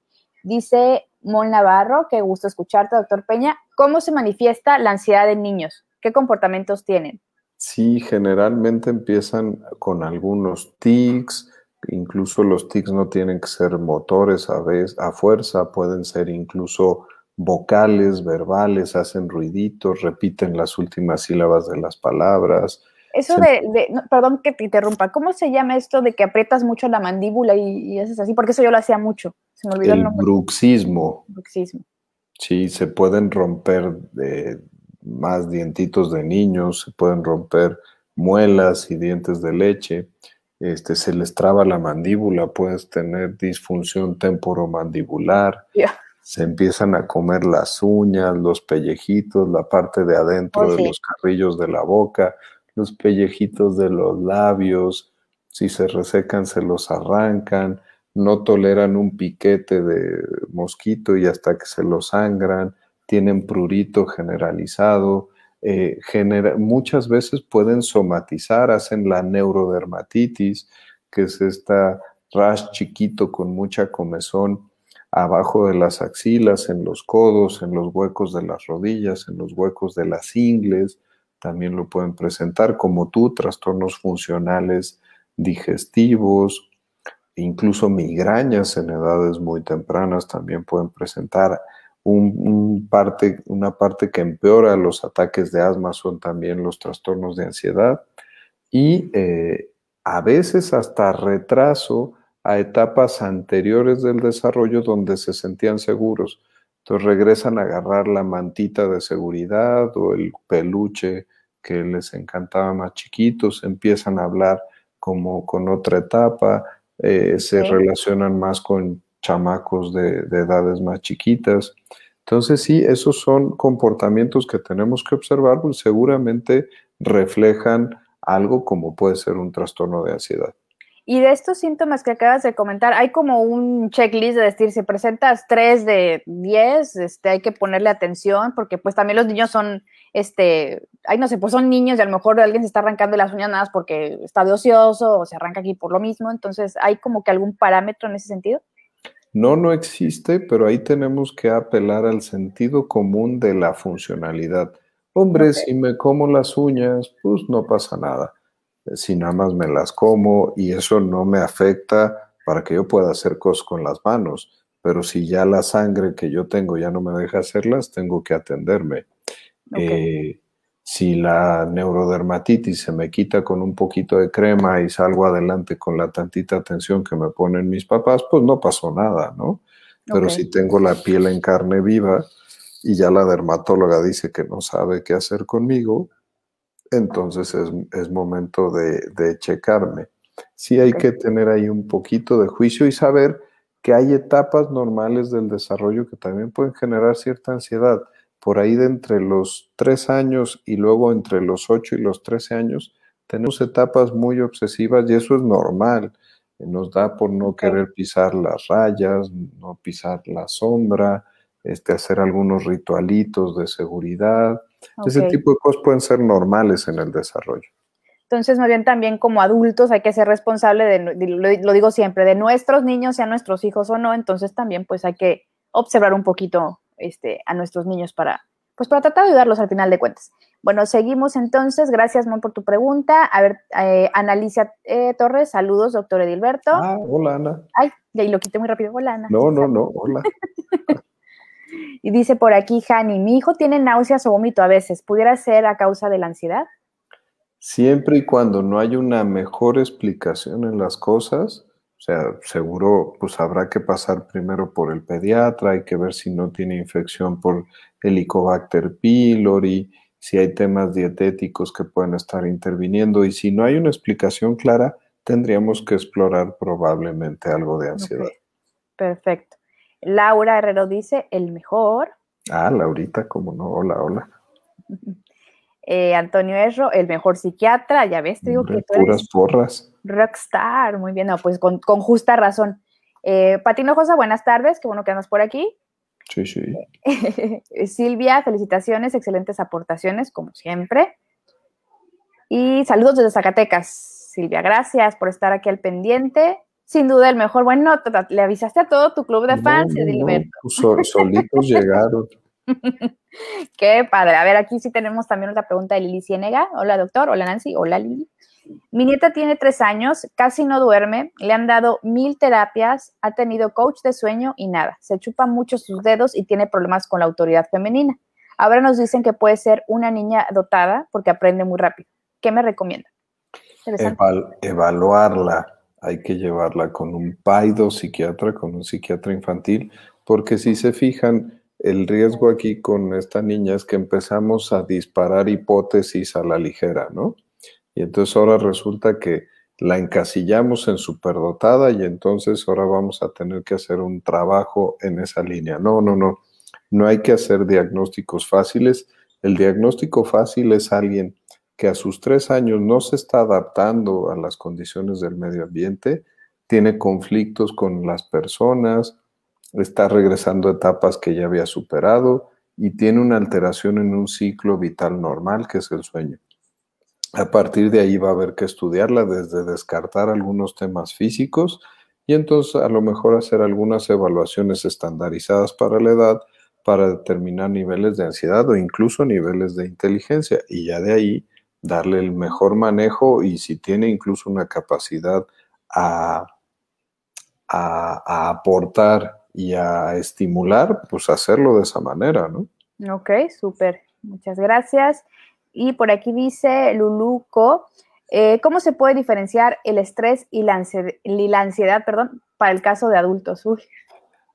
Dice Mon Navarro, qué gusto escucharte, doctor Peña. ¿Cómo se manifiesta la ansiedad en niños? ¿Qué comportamientos tienen? Sí, generalmente empiezan con algunos tics, incluso los tics no tienen que ser motores a, vez, a fuerza, pueden ser incluso vocales, verbales, hacen ruiditos, repiten las últimas sílabas de las palabras. Eso de, perdón que te interrumpa, ¿cómo se llama esto de que aprietas mucho la mandíbula y, haces así? Porque eso yo lo hacía mucho. Se me olvidó el, bruxismo. Bruxismo. Sí, se pueden romper de más dientitos de niños, se pueden romper muelas y dientes de leche. Este, se les traba la mandíbula, puedes tener disfunción temporomandibular se empiezan a comer las uñas, los pellejitos, la parte de adentro oh, de los carrillos de la boca, los pellejitos de los labios, si se resecan se los arrancan, no toleran un piquete de mosquito y hasta que se los sangran, tienen prurito generalizado, eh, muchas veces pueden somatizar, hacen la neurodermatitis, que es esta rash chiquito con mucha comezón abajo de las axilas, en los codos, en los huecos de las rodillas, en los huecos de las ingles. También lo pueden presentar como tú, trastornos funcionales digestivos, incluso migrañas en edades muy tempranas también pueden presentar. Un, parte, una parte que empeora los ataques de asma son también los trastornos de ansiedad y eh, a veces hasta retraso a etapas anteriores del desarrollo donde se sentían seguros. Entonces regresan a agarrar la mantita de seguridad o el peluche que les encantaba más chiquitos, empiezan a hablar como con otra etapa, eh, se relacionan más con chamacos de, de edades más chiquitas. Entonces sí, esos son comportamientos que tenemos que observar, pues seguramente reflejan algo como puede ser un trastorno de ansiedad. Y de estos síntomas que acabas de comentar, hay como un checklist de decir, si presentas 3 de 10, este, hay que ponerle atención, porque pues también los niños son, este, ay no sé, pues son niños y a lo mejor alguien se está arrancando las uñas nada porque está de ocioso o se arranca aquí por lo mismo, entonces hay como que algún parámetro en ese sentido. No, no existe, pero ahí tenemos que apelar al sentido común de la funcionalidad. Hombre, si me como las uñas, pues no pasa nada si nada más me las como y eso no me afecta para que yo pueda hacer cosas con las manos. Pero si ya la sangre que yo tengo ya no me deja hacerlas, tengo que atenderme. Eh, si la neurodermatitis se me quita con un poquito de crema y salgo adelante con la tantita atención que me ponen mis papás, pues no pasó nada, ¿no? Pero si tengo la piel en carne viva y ya la dermatóloga dice que no sabe qué hacer conmigo, entonces es, momento de, checarme. Sí hay que tener ahí un poquito de juicio y saber que hay etapas normales del desarrollo que también pueden generar cierta ansiedad. Por ahí de entre los tres años y luego entre los ocho y los trece años, tenemos etapas muy obsesivas y eso es normal. Nos da por no querer pisar las rayas, no pisar la sombra, este, hacer algunos ritualitos de seguridad ese tipo de cosas pueden ser normales en el desarrollo. Entonces, más bien también como adultos hay que ser responsable de, lo, digo siempre, de nuestros niños, sean nuestros hijos o no, entonces también pues hay que observar un poquito este, a nuestros niños para, pues para tratar de ayudarlos al final de cuentas. Bueno, seguimos entonces. Gracias, Mon, por tu pregunta. A ver, eh, Analicia eh, Torres, saludos, doctor Edilberto. Ah, hola, Ana. Ay, y lo quité muy rápido. Hola, Ana. No, no, no, hola. y dice por aquí, Jani, mi hijo tiene náuseas o vómito a veces. ¿Pudiera ser a causa de la ansiedad? Siempre y cuando no hay una mejor explicación en las cosas, sea, seguro pues habrá que pasar primero por el pediatra, hay que ver si no tiene infección por Helicobacter pylori, si hay temas dietéticos que pueden estar interviniendo y si no hay una explicación clara, tendríamos que explorar probablemente algo de ansiedad. Perfecto. Laura Herrero dice, el mejor. Ah, Laurita, cómo no, hola, hola. Eh, Antonio Erro, el mejor psiquiatra, ya ves, te digo que tú puras porras. Rockstar, muy bien, no, pues con, justa razón. Eh, Patino Josa, buenas tardes, qué bueno que andas por aquí. Sí, sí. Silvia, felicitaciones, excelentes aportaciones, como siempre. Y saludos desde Zacatecas. Silvia, gracias por estar aquí al pendiente. Sin duda el mejor. Bueno, le avisaste a todo tu club de fans, no, pues solitos llegaron. Qué padre. A ver, aquí sí tenemos también otra pregunta de Lili Ciénega. Hola, doctor. Hola, Nancy. Hola, Lili. Mi nieta tiene tres años, casi no duerme, le han dado mil terapias, ha tenido coach de sueño y nada. Se chupa mucho sus dedos y tiene problemas con la autoridad femenina. Ahora nos dicen que puede ser una niña dotada porque aprende muy rápido. ¿Qué me recomienda? evaluarla. Hay que llevarla con un paido psiquiatra, con un psiquiatra infantil, porque si se fijan, el riesgo aquí con esta niña es que empezamos a disparar hipótesis a la ligera, ¿no? Y entonces ahora resulta que la encasillamos en superdotada y entonces ahora vamos a tener que hacer un trabajo en esa línea. No, no, no. No hay que hacer diagnósticos fáciles. El diagnóstico fácil es alguien que a sus tres años no se está adaptando a las condiciones del medio ambiente, tiene conflictos con las personas, está regresando a etapas que ya había superado y tiene una alteración en un ciclo vital normal, que es el sueño. A partir de ahí va a haber que estudiarla desde descartar algunos temas físicos y entonces a lo mejor hacer algunas evaluaciones estandarizadas para la edad para determinar niveles de ansiedad o incluso niveles de inteligencia y ya de ahí darle el mejor manejo y si tiene incluso una capacidad a, a, aportar y a estimular, pues hacerlo de esa manera, ¿no? Ok, súper. Muchas gracias. Y por aquí dice Luluco, eh, ¿cómo se puede diferenciar el estrés y la, ansiedad, perdón, para el caso de adultos?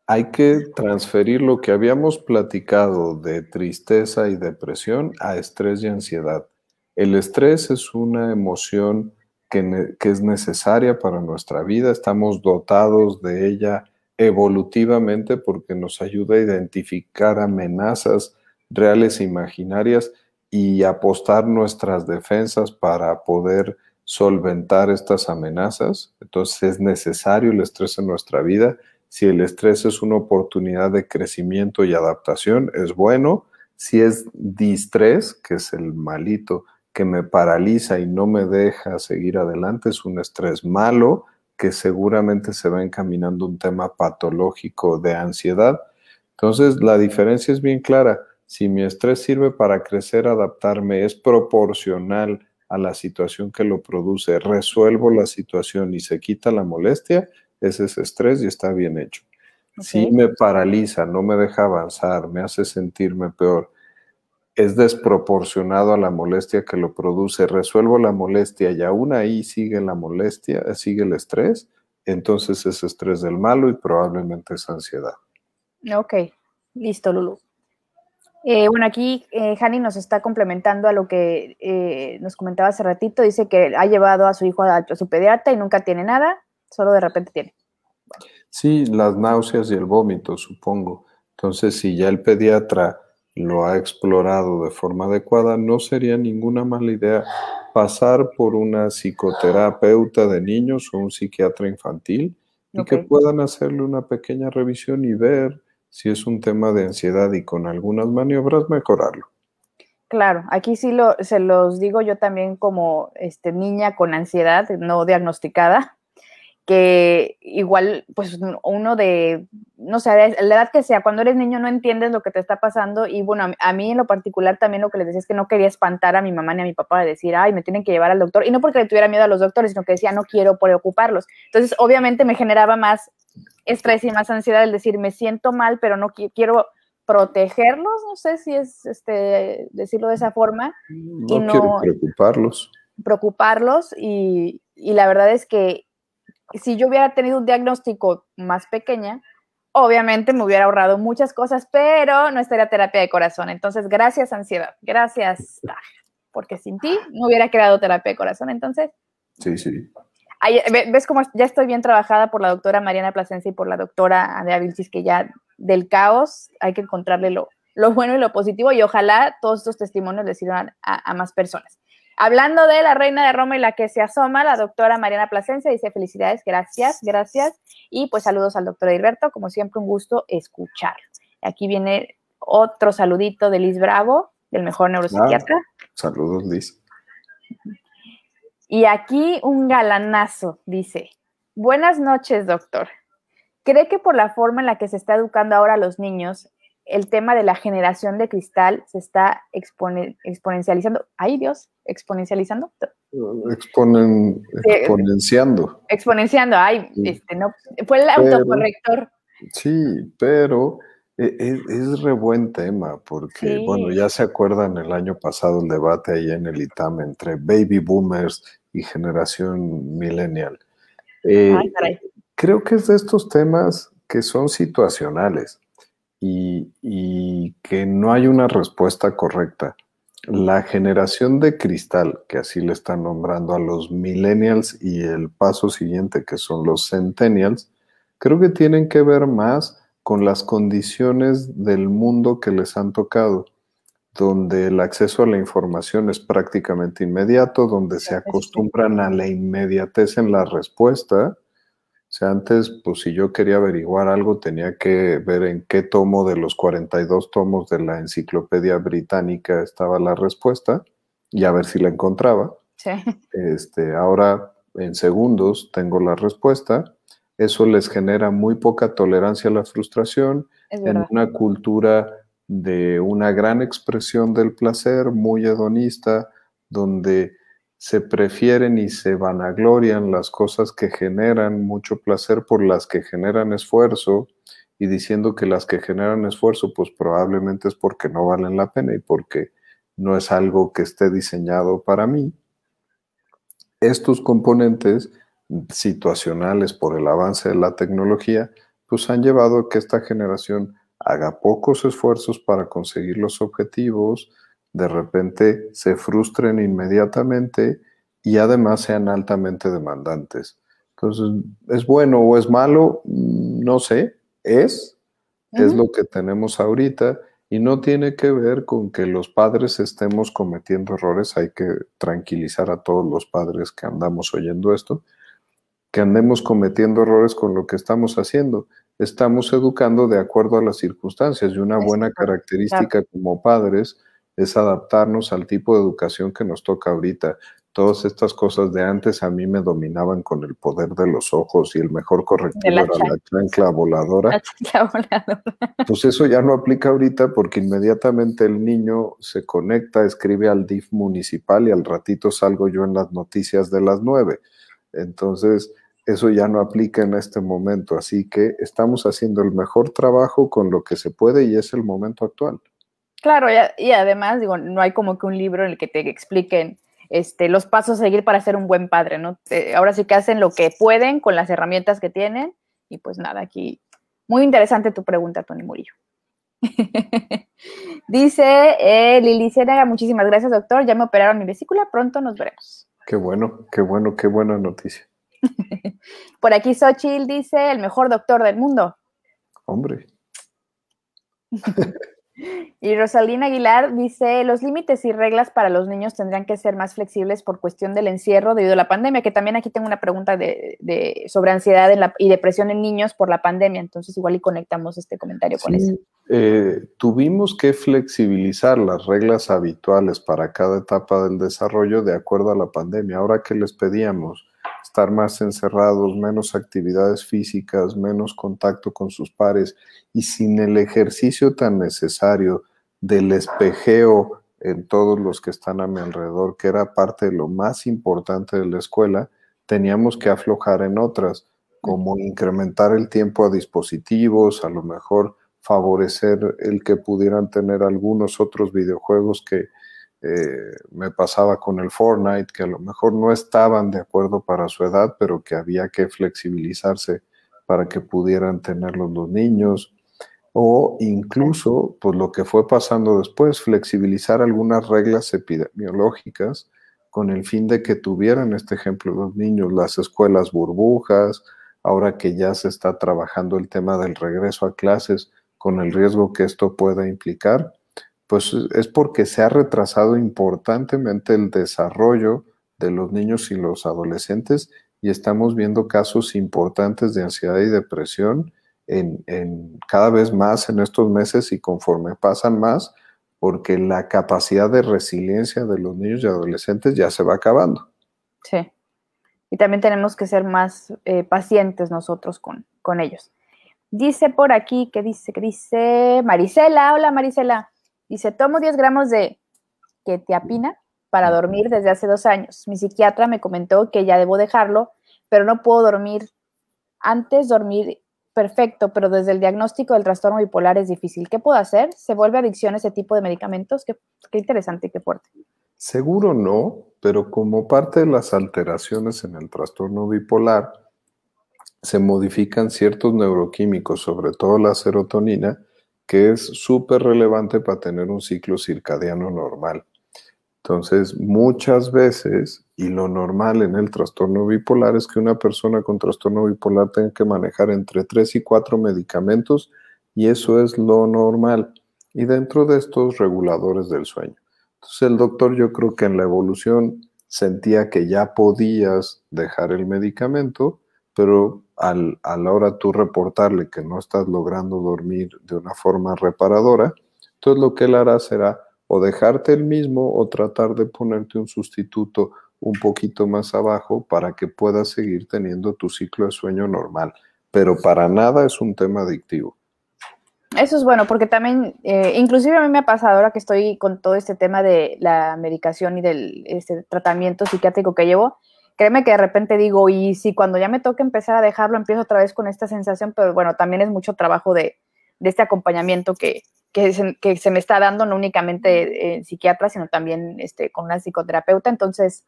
Hay que transferir lo que habíamos platicado de tristeza y depresión a estrés y ansiedad. El estrés es una emoción que, que es necesaria para nuestra vida, estamos dotados de ella evolutivamente porque nos ayuda a identificar amenazas reales e imaginarias y apostar nuestras defensas para poder solventar estas amenazas. Entonces es necesario el estrés en nuestra vida. Si el estrés es una oportunidad de crecimiento y adaptación, es bueno. Si es distrés, que es el malito que me paraliza y no me deja seguir adelante, es un estrés malo que seguramente se va encaminando un tema patológico de ansiedad. Entonces, la diferencia es bien clara si mi estrés sirve para crecer, adaptarme, es proporcional a la situación que lo produce, resuelvo la situación y se quita la molestia, ese es estrés y está bien hecho. Si me paraliza, no me deja avanzar, me hace sentirme peor, es desproporcionado a la molestia que lo produce, resuelvo la molestia y aún ahí sigue la molestia, sigue el estrés, entonces es estrés del malo y probablemente es ansiedad. Ok, listo, Lulu. Eh, bueno, aquí eh, nos está complementando a lo que eh, nos comentaba hace ratito. Dice que ha llevado a su hijo a, su pediatra y nunca tiene nada, solo de repente tiene. Sí, las náuseas y el vómito, supongo. Entonces, si ya el pediatra lo ha explorado de forma adecuada, no sería ninguna mala idea pasar por una psicoterapeuta de niños o un psiquiatra infantil y que puedan hacerle una pequeña revisión y ver si es un tema de ansiedad y con algunas maniobras mejorarlo. Claro, aquí sí lo, se los digo yo también como este, niña con ansiedad no diagnosticada, que igual, pues uno de, no sé, la edad que sea, cuando eres niño no entiendes lo que te está pasando y bueno, a, mí en lo particular también lo que les decía es que no quería espantar a mi mamá ni a mi papá de decir, ay, me tienen que llevar al doctor y no porque le tuviera miedo a los doctores, sino que decía, no quiero preocuparlos. Entonces, obviamente me generaba más estrés y más ansiedad el decir, me siento mal, pero no quiero protegerlos, no sé si es este, decirlo de esa forma. No, y no preocuparlos. Preocuparlos y, y, la verdad es que si yo hubiera tenido un diagnóstico más pequeña, obviamente me hubiera ahorrado muchas cosas, pero no estaría terapia de corazón. Entonces, gracias ansiedad, gracias, porque sin ti no hubiera creado terapia de corazón. Entonces, sí, sí. ¿Ves cómo ya estoy bien trabajada por la doctora Mariana Plasencia y por la doctora Andrea Vilchis, que ya del caos hay que encontrarle lo, lo, bueno y lo positivo y ojalá todos estos testimonios les sirvan a, más personas. Hablando de la reina de Roma y la que se asoma, la doctora Mariana Plasencia dice felicidades, gracias, gracias. Y pues saludos al doctor Hilberto, como siempre un gusto escucharlo. Aquí viene otro saludito de Liz Bravo, del mejor neuropsiquiatra. Ah, saludos, Liz. Y aquí un galanazo, dice, buenas noches, doctor. ¿Cree que por la forma en la que se está educando ahora a los niños, el tema de la generación de cristal se está exponencializando? ¡Ay, Dios! ¿Exponencializando? Exponen, exponenciando. Exponenciando, ay, este, no, fue el autocorrector. Sí, pero e, e, es, re buen tema, porque, bueno, ya se acuerdan el año pasado el debate ahí en el ITAM entre baby boomers y generación millennial. Eh, ay, creo que es de estos temas que son situacionales y, que no hay una respuesta correcta. La generación de cristal, que así le están nombrando a los millennials y el paso siguiente, que son los centennials, creo que tienen que ver más con las condiciones del mundo que les han tocado, donde el acceso a la información es prácticamente inmediato, donde se acostumbran a la inmediatez en la respuesta, o sea, antes, pues si yo quería averiguar algo, tenía que ver en qué tomo de los 42 tomos de la enciclopedia británica estaba la respuesta y a ver si la encontraba. Sí. Este, ahora, en segundos, tengo la respuesta. Eso les genera muy poca tolerancia a la frustración en una cultura de una gran expresión del placer, muy hedonista, donde se prefieren y se vanaglorian las cosas que generan mucho placer por las que generan esfuerzo y diciendo que las que generan esfuerzo pues probablemente es porque no valen la pena y porque no es algo que esté diseñado para mí. Estos componentes situacionales por el avance de la tecnología pues han llevado a que esta generación haga pocos esfuerzos para conseguir los objetivos, de repente se frustren inmediatamente y además sean altamente demandantes. Entonces, ¿es bueno o es malo? No sé, es, es lo que tenemos ahorita y no tiene que ver con que los padres estemos cometiendo errores, hay que tranquilizar a todos los padres que andamos oyendo esto, que andemos cometiendo errores con lo que estamos haciendo. Estamos educando de acuerdo a las circunstancias y una buena característica como padres es adaptarnos al tipo de educación que nos toca ahorita. Todas estas cosas de antes a mí me dominaban con el poder de los ojos y el mejor correctivo era la chancla voladora. La chancla voladora. Pues eso ya no aplica ahorita porque inmediatamente el niño se conecta, escribe al DIF municipal y al ratito salgo yo en las noticias de las nueve. Entonces, eso ya no aplica en este momento. Así que estamos haciendo el mejor trabajo con lo que se puede y es el momento actual. Claro, y, además, digo, no hay como que un libro en el que te expliquen este, los pasos a seguir para ser un buen padre, ¿no? ahora sí que hacen lo que pueden con las herramientas que tienen y pues nada, aquí muy interesante tu pregunta, Tony Murillo. Dice eh, Lili Ciénaga, muchísimas gracias, doctor. Ya me operaron mi vesícula, pronto nos veremos. Qué bueno, qué bueno, qué buena noticia. Por aquí Xochitl dice, el mejor doctor del mundo. Hombre. Y Rosalina Aguilar dice, los límites y reglas para los niños tendrían que ser más flexibles por cuestión del encierro debido a la pandemia, que también aquí tengo una pregunta de, sobre ansiedad y depresión en niños por la pandemia, entonces igual y conectamos este comentario con eso. eh, tuvimos que flexibilizar las reglas habituales para cada etapa del desarrollo de acuerdo a la pandemia. Ahora que les pedíamos estar más encerrados, menos actividades físicas, menos contacto con sus pares y sin el ejercicio tan necesario del espejeo en todos los que están a mi alrededor, que era parte de lo más importante de la escuela, teníamos que aflojar en otras, como incrementar el tiempo a dispositivos, a lo mejor favorecer el que pudieran tener algunos otros videojuegos que eh, me pasaba con el Fortnite, que a lo mejor no estaban de acuerdo para su edad, pero que había que flexibilizarse para que pudieran tenerlos los niños, o incluso, pues lo que fue pasando después, flexibilizar algunas reglas epidemiológicas con el fin de que tuvieran este ejemplo los niños, las escuelas burbujas, ahora que ya se está trabajando el tema del regreso a clases, con el riesgo que esto pueda implicar, pues es porque se ha retrasado importantemente el desarrollo de los niños y los adolescentes y estamos viendo casos importantes de ansiedad y depresión en, cada vez más en estos meses y conforme pasan más, porque la capacidad de resiliencia de los niños y adolescentes ya se va acabando. Sí. Y también tenemos que ser más eh, pacientes nosotros con, con ellos. Dice por aquí, que dice? que dice? Marisela, hola Marisela. Dice, tomo 10 gramos de ketiapina para dormir desde hace dos años. Mi psiquiatra me comentó que ya debo dejarlo, pero no puedo dormir. Antes dormir perfecto, pero desde el diagnóstico del trastorno bipolar es difícil. ¿Qué puedo hacer? ¿Se vuelve adicción ese tipo de medicamentos? Qué, qué interesante y qué fuerte. Seguro no, pero como parte de las alteraciones en el trastorno bipolar, se modifican ciertos neuroquímicos, sobre todo la serotonina, que es súper relevante para tener un ciclo circadiano normal. Entonces, muchas veces, y lo normal en el trastorno bipolar es que una persona con trastorno bipolar tenga que manejar entre 3 y 4 medicamentos, y eso es lo normal. Y dentro de estos reguladores del sueño. Entonces, el doctor yo creo que en la evolución sentía que ya podías dejar el medicamento, pero al, a la hora tú reportarle que no estás logrando dormir de una forma reparadora, entonces lo que él hará será o dejarte el mismo o tratar de ponerte un sustituto un poquito más abajo para que puedas seguir teniendo tu ciclo de sueño normal. Pero para nada es un tema adictivo. Eso es bueno, porque también, eh, inclusive a mí me ha pasado ahora que estoy con todo este tema de la medicación y del este, tratamiento psiquiátrico que llevo, créeme que de repente digo, y si cuando ya me toca empezar a dejarlo, empiezo otra vez con esta sensación, pero bueno, también es mucho trabajo de, este acompañamiento que, se, me está dando, no únicamente en psiquiatra, sino también este, con una psicoterapeuta. Entonces,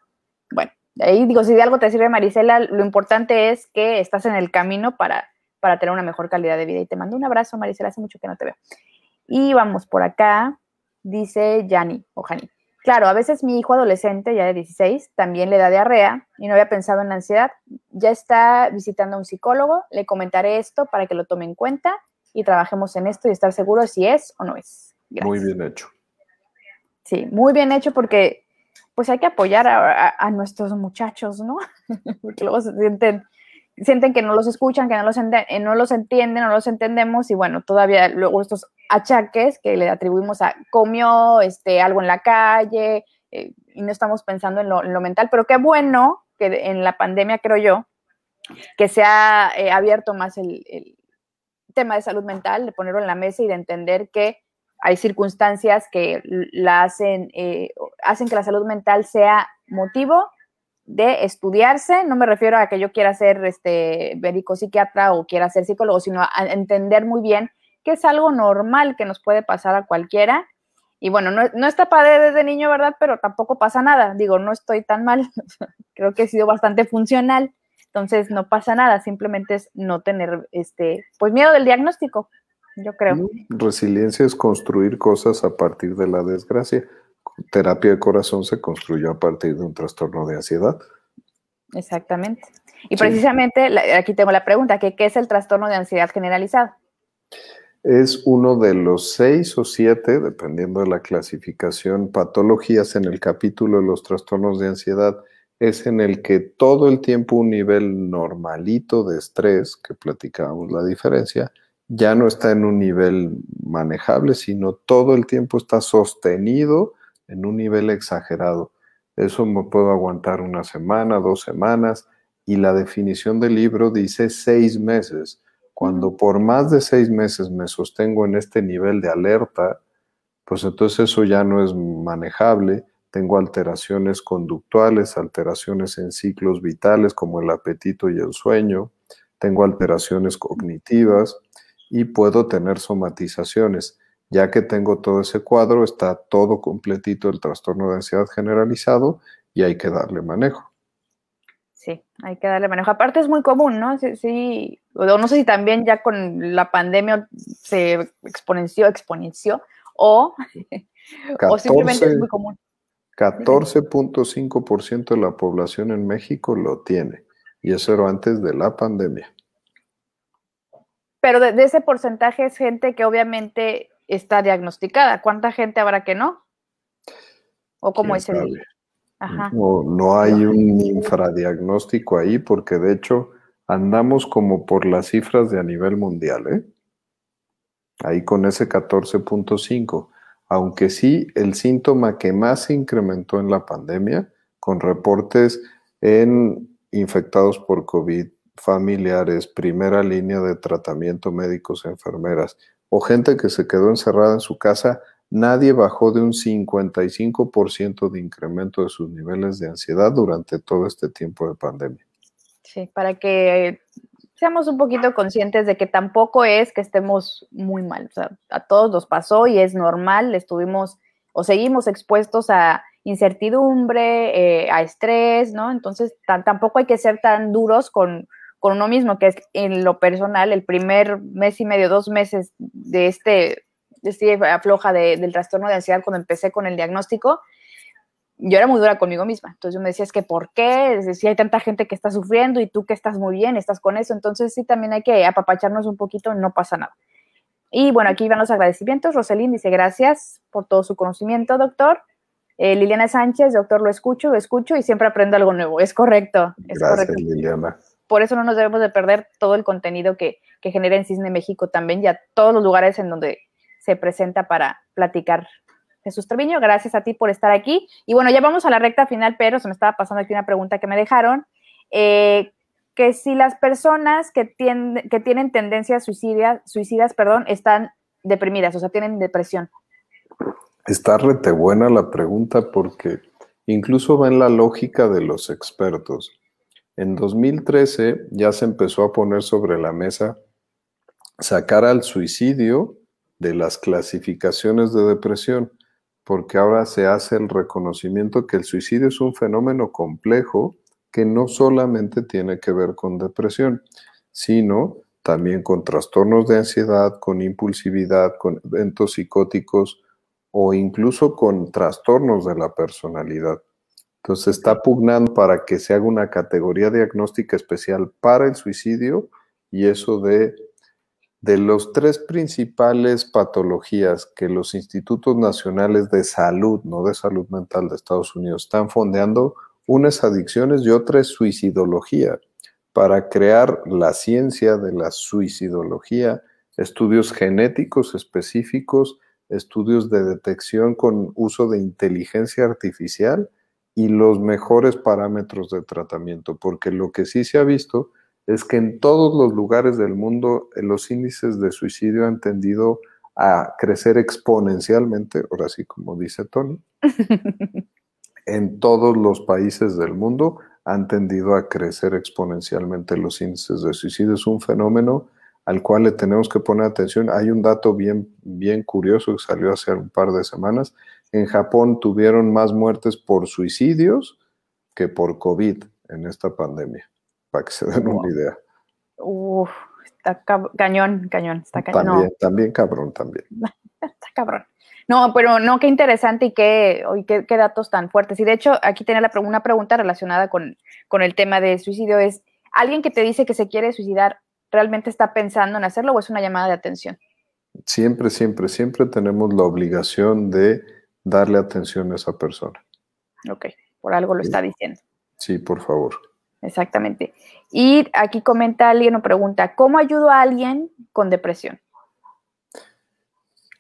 bueno, ahí digo, si de algo te sirve, Marisela, lo importante es que estás en el camino para, para tener una mejor calidad de vida. Y te mando un abrazo, Marisela, hace mucho que no te veo. Y vamos por acá, dice Yani o Jani. Claro, a veces mi hijo adolescente, ya de 16, también le da diarrea y no había pensado en la ansiedad. Ya está visitando a un psicólogo, le comentaré esto para que lo tome en cuenta y trabajemos en esto y estar seguros si es o no es. Muy bien hecho. Sí, muy bien hecho porque pues hay que apoyar a, nuestros muchachos, ¿no? porque luego se sienten, sienten que no los escuchan, que no los, eh, no los entienden, no los entendemos y bueno, todavía luego estos achaques que le atribuimos a comió este, algo en la calle eh, y no estamos pensando en lo, mental, pero qué bueno que en la pandemia, creo yo, que se ha eh, abierto más el, tema de salud mental, de ponerlo en la mesa y de entender que hay circunstancias que la hacen, eh, hacen que la salud mental sea motivo de estudiarse, no me refiero a que yo quiera ser este médico psiquiatra o quiera ser psicólogo, sino a entender muy bien que es algo normal que nos puede pasar a cualquiera. Y bueno, no, no está padre desde niño, ¿verdad? Pero tampoco pasa nada. Digo, no estoy tan mal. Creo que he sido bastante funcional. Entonces, no pasa nada. Simplemente es no tener, este, pues miedo del diagnóstico, yo creo. Resiliencia es construir cosas a partir de la desgracia. Terapia de corazón se construyó a partir de un trastorno de ansiedad. Exactamente. Y precisamente aquí tengo la pregunta, ¿qué, ¿qué es el trastorno de ansiedad generalizado? es uno de los seis o siete, dependiendo de la clasificación, patologías en el capítulo de los trastornos de ansiedad, es en el que todo el tiempo un nivel normalito de estrés, que platicábamos la diferencia, ya no está en un nivel manejable, sino todo el tiempo está sostenido en un nivel exagerado. Eso me puedo aguantar una semana, dos semanas, y la definición del libro dice seis meses. Cuando por más de seis meses me sostengo en este nivel de alerta, pues entonces eso ya no es manejable. Tengo alteraciones conductuales, alteraciones en ciclos vitales como el apetito y el sueño, tengo alteraciones cognitivas, y puedo tener somatizaciones. Ya que tengo todo ese cuadro, está todo completito el trastorno de ansiedad generalizado y hay que darle manejo. Sí, hay que darle manejo. Aparte es muy común, ¿no? Sí, no sé si también ya con la pandemia se exponenció, exponenció, o, o simplemente es muy común. 14.5% de la población en México lo tiene, y eso era antes de la pandemia. Pero de, ese porcentaje es gente que obviamente está diagnosticada. ¿Cuánta gente habrá que no? ¿O cómo es el...? No, no hay un infradiagnóstico ahí porque de hecho andamos como por las cifras de a nivel mundial, ¿eh? Ahí con ese 14.5. Aunque sí, el síntoma que más se incrementó en la pandemia, con reportes en infectados por COVID, familiares, primera línea de tratamiento, médicos, enfermeras o gente que se quedó encerrada en su casa, nadie bajó de un 55% de incremento de sus niveles de ansiedad durante todo este tiempo de pandemia. Sí, para que seamos un poquito conscientes de que tampoco es que estemos muy mal. O sea, a todos nos pasó y es normal, estuvimos o seguimos expuestos a incertidumbre, eh, a estrés, ¿no? Entonces, tampoco hay que ser tan duros con, con uno mismo, que es en lo personal, el primer mes y medio, dos meses de este, de este afloja del trastorno de ansiedad cuando empecé con el diagnóstico, yo era muy dura conmigo misma. Entonces yo me decía, es que ¿por qué? Si hay tanta gente que está sufriendo y tú que estás muy bien, estás con eso. Entonces sí, también hay que apapacharnos un poquito, no pasa nada. Y bueno, aquí van los agradecimientos. Roselín dice, gracias por todo su conocimiento, doctor. Eh, Liliana Sánchez, doctor, lo escucho, lo escucho y siempre aprendo algo nuevo. Es correcto. Es gracias, correcto. Liliana por eso no nos debemos de perder todo el contenido que, genera en Cisne México también, ya todos los lugares en donde se presenta para platicar. Jesús Treviño, gracias a ti por estar aquí. Y bueno, ya vamos a la recta final, pero se me estaba pasando aquí una pregunta que me dejaron. Eh, que si las personas que, tienen, que tienen tendencias suicidas, suicidas perdón, están deprimidas, o sea, tienen depresión. Está rete buena la pregunta porque incluso va en la lógica de los expertos. En 2013 ya se empezó a poner sobre la mesa sacar al suicidio de las clasificaciones de depresión, porque ahora se hace el reconocimiento que el suicidio es un fenómeno complejo que no solamente tiene que ver con depresión, sino también con trastornos de ansiedad, con impulsividad, con eventos psicóticos o incluso con trastornos de la personalidad. Entonces está pugnando para que se haga una categoría diagnóstica especial para el suicidio y eso de, de los tres principales patologías que los institutos nacionales de salud, no de salud mental de Estados Unidos, están fondeando, una es adicciones y otra es suicidología, para crear la ciencia de la suicidología, estudios genéticos específicos, estudios de detección con uso de inteligencia artificial y los mejores parámetros de tratamiento, porque lo que sí se ha visto es que en todos los lugares del mundo eh, los índices de suicidio han tendido a crecer exponencialmente, ahora sí como dice Tony, en todos los países del mundo han tendido a crecer exponencialmente los índices de suicidio. Es un fenómeno al cual le tenemos que poner atención. Hay un dato bien, bien curioso que salió hace un par de semanas, en Japón tuvieron más muertes por suicidios que por COVID en esta pandemia, para que se den una idea. Uf, está cañón, cañón, está cañón. También, también cabrón, también. está cabrón. No, pero no, qué interesante y qué, qué, qué, datos tan fuertes. Y de hecho, aquí tenía la, una pregunta relacionada con, con el tema de suicidio. Es, ¿alguien que te dice que se quiere suicidar realmente está pensando en hacerlo o es una llamada de atención? Siempre, siempre, siempre tenemos la obligación de darle atención a esa persona. Ok, por algo lo está diciendo. Sí, por favor. Exactamente. Y aquí comenta alguien o pregunta, ¿cómo ayudo a alguien con depresión?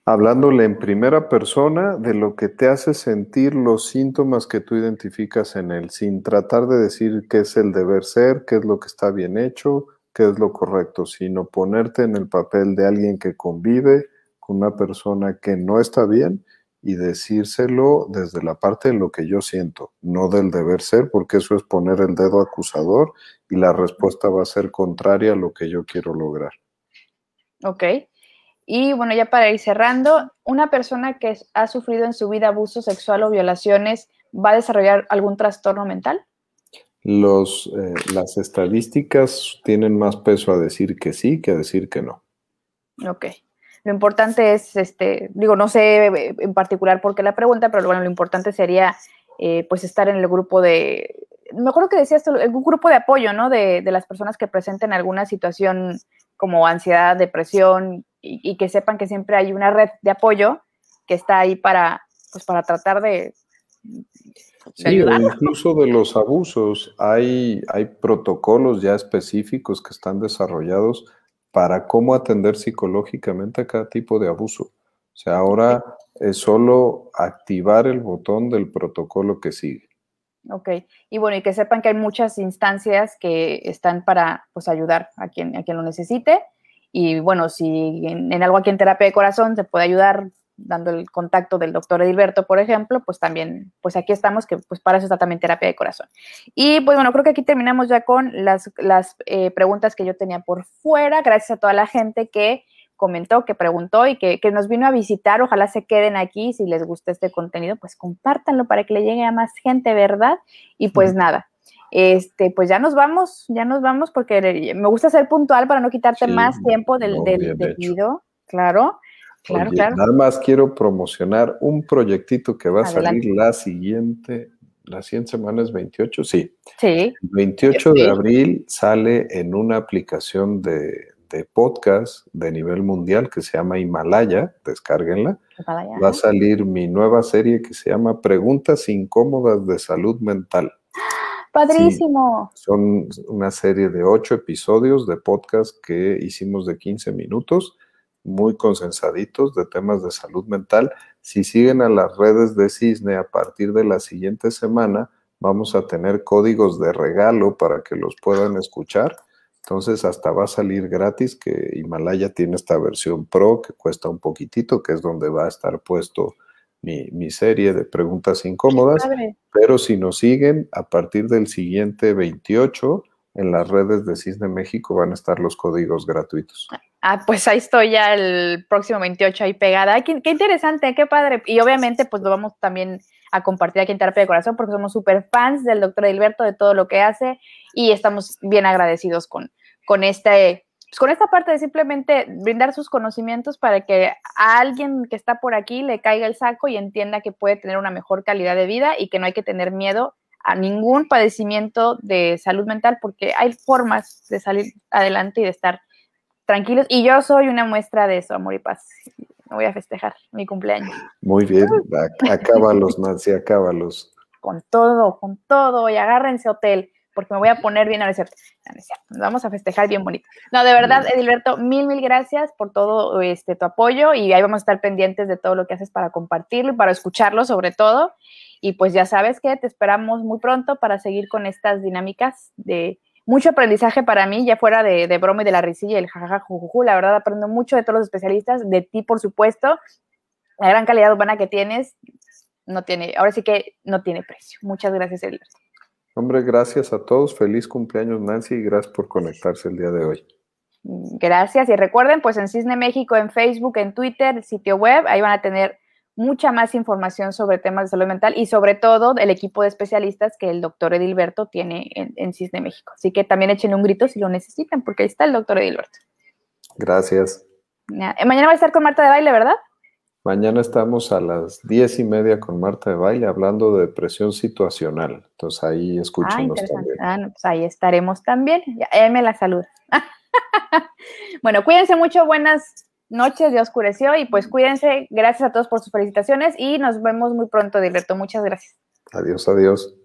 Hablándole en primera persona de lo que te hace sentir los síntomas que tú identificas en él, sin tratar de decir qué es el deber ser, qué es lo que está bien hecho, qué es lo correcto, sino ponerte en el papel de alguien que convive con una persona que no está bien y decírselo desde la parte de lo que yo siento, no del deber ser, porque eso es poner el dedo acusador y la respuesta va a ser contraria a lo que yo quiero lograr. Ok. Y bueno, ya para ir cerrando, una persona que ha sufrido en su vida abuso sexual o violaciones va a desarrollar algún trastorno mental? Los, eh, las estadísticas tienen más peso a decir que sí que a decir que no. Ok. Lo importante es, este, digo, no sé en particular por qué la pregunta, pero bueno, lo importante sería eh, pues estar en el grupo de, me acuerdo que decías, un grupo de apoyo, ¿no? De, de las personas que presenten alguna situación como ansiedad, depresión, y, que sepan que siempre hay una red de apoyo que está ahí para, pues, para tratar de, sí, incluso de los abusos, hay, hay protocolos ya específicos que están desarrollados para cómo atender psicológicamente a cada tipo de abuso. O sea, ahora es solo activar el botón del protocolo que sigue. Ok, y bueno, y que sepan que hay muchas instancias que están para pues, ayudar a quien, a quien lo necesite y bueno, si en, algo aquí en terapia de corazón se puede ayudar dando el contacto del doctor Edilberto, por ejemplo, pues también, pues aquí estamos, que pues para eso está también terapia de corazón. Y pues bueno, creo que aquí terminamos ya con las, las eh, preguntas que yo tenía por fuera. Gracias a toda la gente que comentó, que preguntó y que, que, nos vino a visitar. Ojalá se queden aquí. Si les gusta este contenido, pues compártanlo para que le llegue a más gente, ¿verdad? Y pues nada, este, pues ya nos vamos, ya nos vamos porque me gusta ser puntual para no quitarte más tiempo del, del, video, claro. Claro, claro. Nada más quiero promocionar un proyectito que va a salir la siguiente, la siguiente semana es 28, sí. Sí. El 28 de abril sale en una aplicación de, de, podcast de nivel mundial que se llama Himalaya, descárguenla. Va a salir mi nueva serie que se llama Preguntas incómodas de salud mental. Padrísimo. son una serie de ocho episodios de podcast que hicimos de 15 minutos, muy consensaditos de temas de salud mental. Si siguen a las redes de Cisne a partir de la siguiente semana, vamos a tener códigos de regalo para que los puedan escuchar. Entonces hasta va a salir gratis que Himalaya tiene esta versión Pro que cuesta un poquitito, que es donde va a estar puesto mi, serie de preguntas incómodas. Pero si nos siguen, a partir del siguiente 28, en las redes de Cisne México van a estar los códigos gratuitos. Ah, pues ahí estoy ya el próximo 28 ahí pegada. qué, interesante, qué padre. Y obviamente pues lo vamos también a compartir aquí en Terapia de Corazón porque somos súper fans del doctor Hilberto, de todo lo que hace y estamos bien agradecidos con, con este pues con esta parte de simplemente brindar sus conocimientos para que a alguien que está por aquí le caiga el saco y entienda que puede tener una mejor calidad de vida y que no hay que tener miedo a ningún padecimiento de salud mental porque hay formas de salir adelante y de estar tranquilos. Y yo soy una muestra de eso, amor y paz. Me voy a festejar mi cumpleaños. Muy bien, acábalos, Nancy, acábalos. Con todo, con todo, y agárrense hotel porque me voy a poner bien a No, Nos vamos a festejar bien bonito. No, de verdad, Edilberto, mil, mil gracias por todo este, tu apoyo y ahí vamos a estar pendientes de todo lo que haces para compartirlo y para escucharlo sobre todo. Y pues ya sabes que te esperamos muy pronto para seguir con estas dinámicas de mucho aprendizaje para mí, ya fuera de, de broma y de la risilla y el jajaja, jujuju. La verdad, aprendo mucho de todos los especialistas, de ti, por supuesto. La gran calidad humana que tienes, no tiene, ahora sí que no tiene precio. Muchas gracias, Edilberto. Hombre, gracias a todos. Feliz cumpleaños, Nancy, y gracias por conectarse el día de hoy. Gracias. Y recuerden, pues en Cisne México, en Facebook, en Twitter, sitio web, ahí van a tener mucha más información sobre temas de salud mental y sobre todo el equipo de especialistas que el doctor Edilberto tiene en, Cisne México. Así que también echen un grito si lo necesitan, porque ahí está el doctor Edilberto. Gracias. Mañana va a estar con Marta de Baile, ¿verdad? Mañana estamos a las diez y media con Marta de Baile hablando de depresión situacional. Entonces ahí escúchenos ah, también. Ah, pues ahí estaremos también. Ya, me la salud. bueno, cuídense mucho, buenas noches, ya oscureció y pues cuídense. Gracias a todos por sus felicitaciones y nos vemos muy pronto, Dilberto. Muchas gracias. Adiós, adiós.